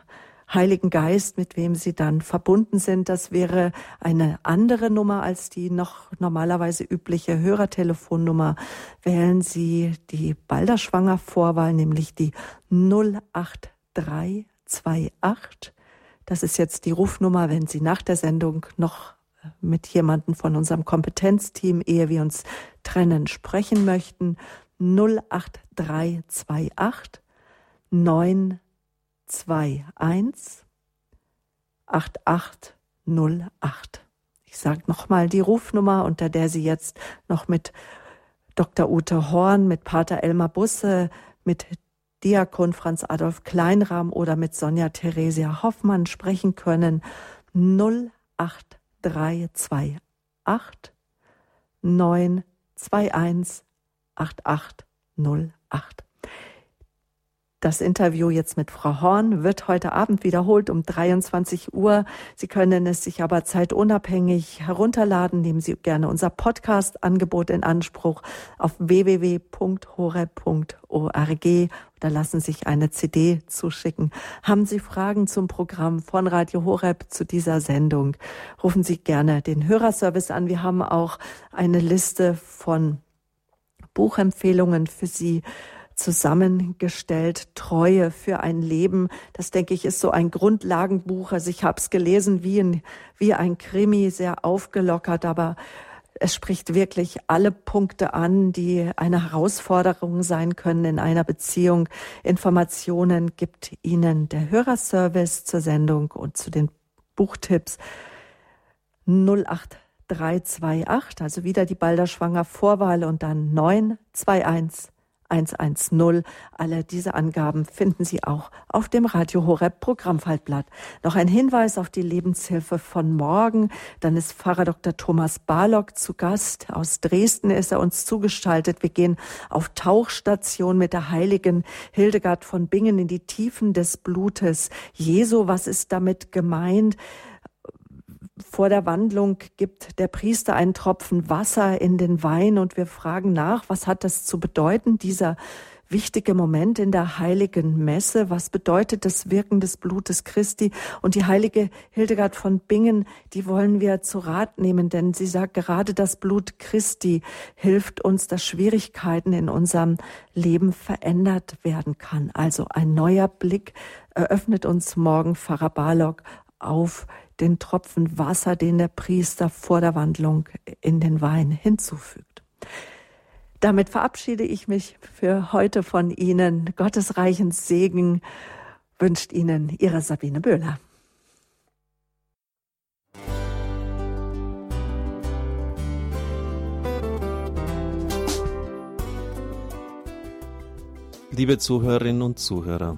Heiligen Geist, mit wem Sie dann verbunden sind. Das wäre eine andere Nummer als die noch normalerweise übliche Hörertelefonnummer. Wählen Sie die Balderschwanger Vorwahl, nämlich die 08328 das ist jetzt die Rufnummer, wenn Sie nach der Sendung noch äh, mit jemandem von unserem Kompetenzteam, ehe wir uns trennen, sprechen möchten. 08328 921 8808. Ich sage nochmal die Rufnummer, unter der Sie jetzt noch mit Dr. Ute Horn, mit Pater Elmar Busse, mit Diakon Franz Adolf Kleinrahm oder mit Sonja Theresia Hoffmann sprechen können. 08328 921 8808. Das Interview jetzt mit Frau Horn wird heute Abend wiederholt um 23 Uhr. Sie können es sich aber zeitunabhängig herunterladen. Nehmen Sie gerne unser Podcast-Angebot in Anspruch auf www.hore.org oder lassen sich eine CD zuschicken. Haben Sie Fragen zum Programm von Radio Horeb zu dieser Sendung? Rufen Sie gerne den Hörerservice an. Wir haben auch eine Liste von Buchempfehlungen für Sie zusammengestellt, Treue für ein Leben. Das denke ich ist so ein Grundlagenbuch. Also ich habe es gelesen wie ein, wie ein Krimi, sehr aufgelockert, aber es spricht wirklich alle Punkte an, die eine Herausforderung sein können in einer Beziehung. Informationen gibt Ihnen der Hörerservice zur Sendung und zu den Buchtipps 08328, also wieder die Balderschwanger Vorwahl und dann 921 110. Alle diese Angaben finden Sie auch auf dem Radio Horeb Programmfaltblatt. Noch ein Hinweis auf die Lebenshilfe von morgen. Dann ist Pfarrer Dr. Thomas Barlock zu Gast. Aus Dresden ist er uns zugestaltet. Wir gehen auf Tauchstation mit der heiligen Hildegard von Bingen in die Tiefen des Blutes. Jesu, was ist damit gemeint? Vor der Wandlung gibt der Priester einen Tropfen Wasser in den Wein und wir fragen nach, was hat das zu bedeuten, dieser wichtige Moment in der heiligen Messe. Was bedeutet das Wirken des Blutes Christi? Und die heilige Hildegard von Bingen, die wollen wir zu Rat nehmen, denn sie sagt, gerade das Blut Christi hilft uns, dass Schwierigkeiten in unserem Leben verändert werden kann. Also ein neuer Blick eröffnet uns morgen Pfarrer Barlock auf den Tropfen Wasser, den der Priester vor der Wandlung in den Wein hinzufügt. Damit verabschiede ich mich für heute von Ihnen. Gottes reichen Segen wünscht Ihnen Ihre Sabine Böhler. Liebe Zuhörerinnen und Zuhörer,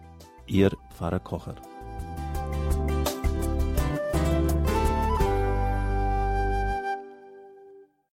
Ihr Pfarrer Kocher.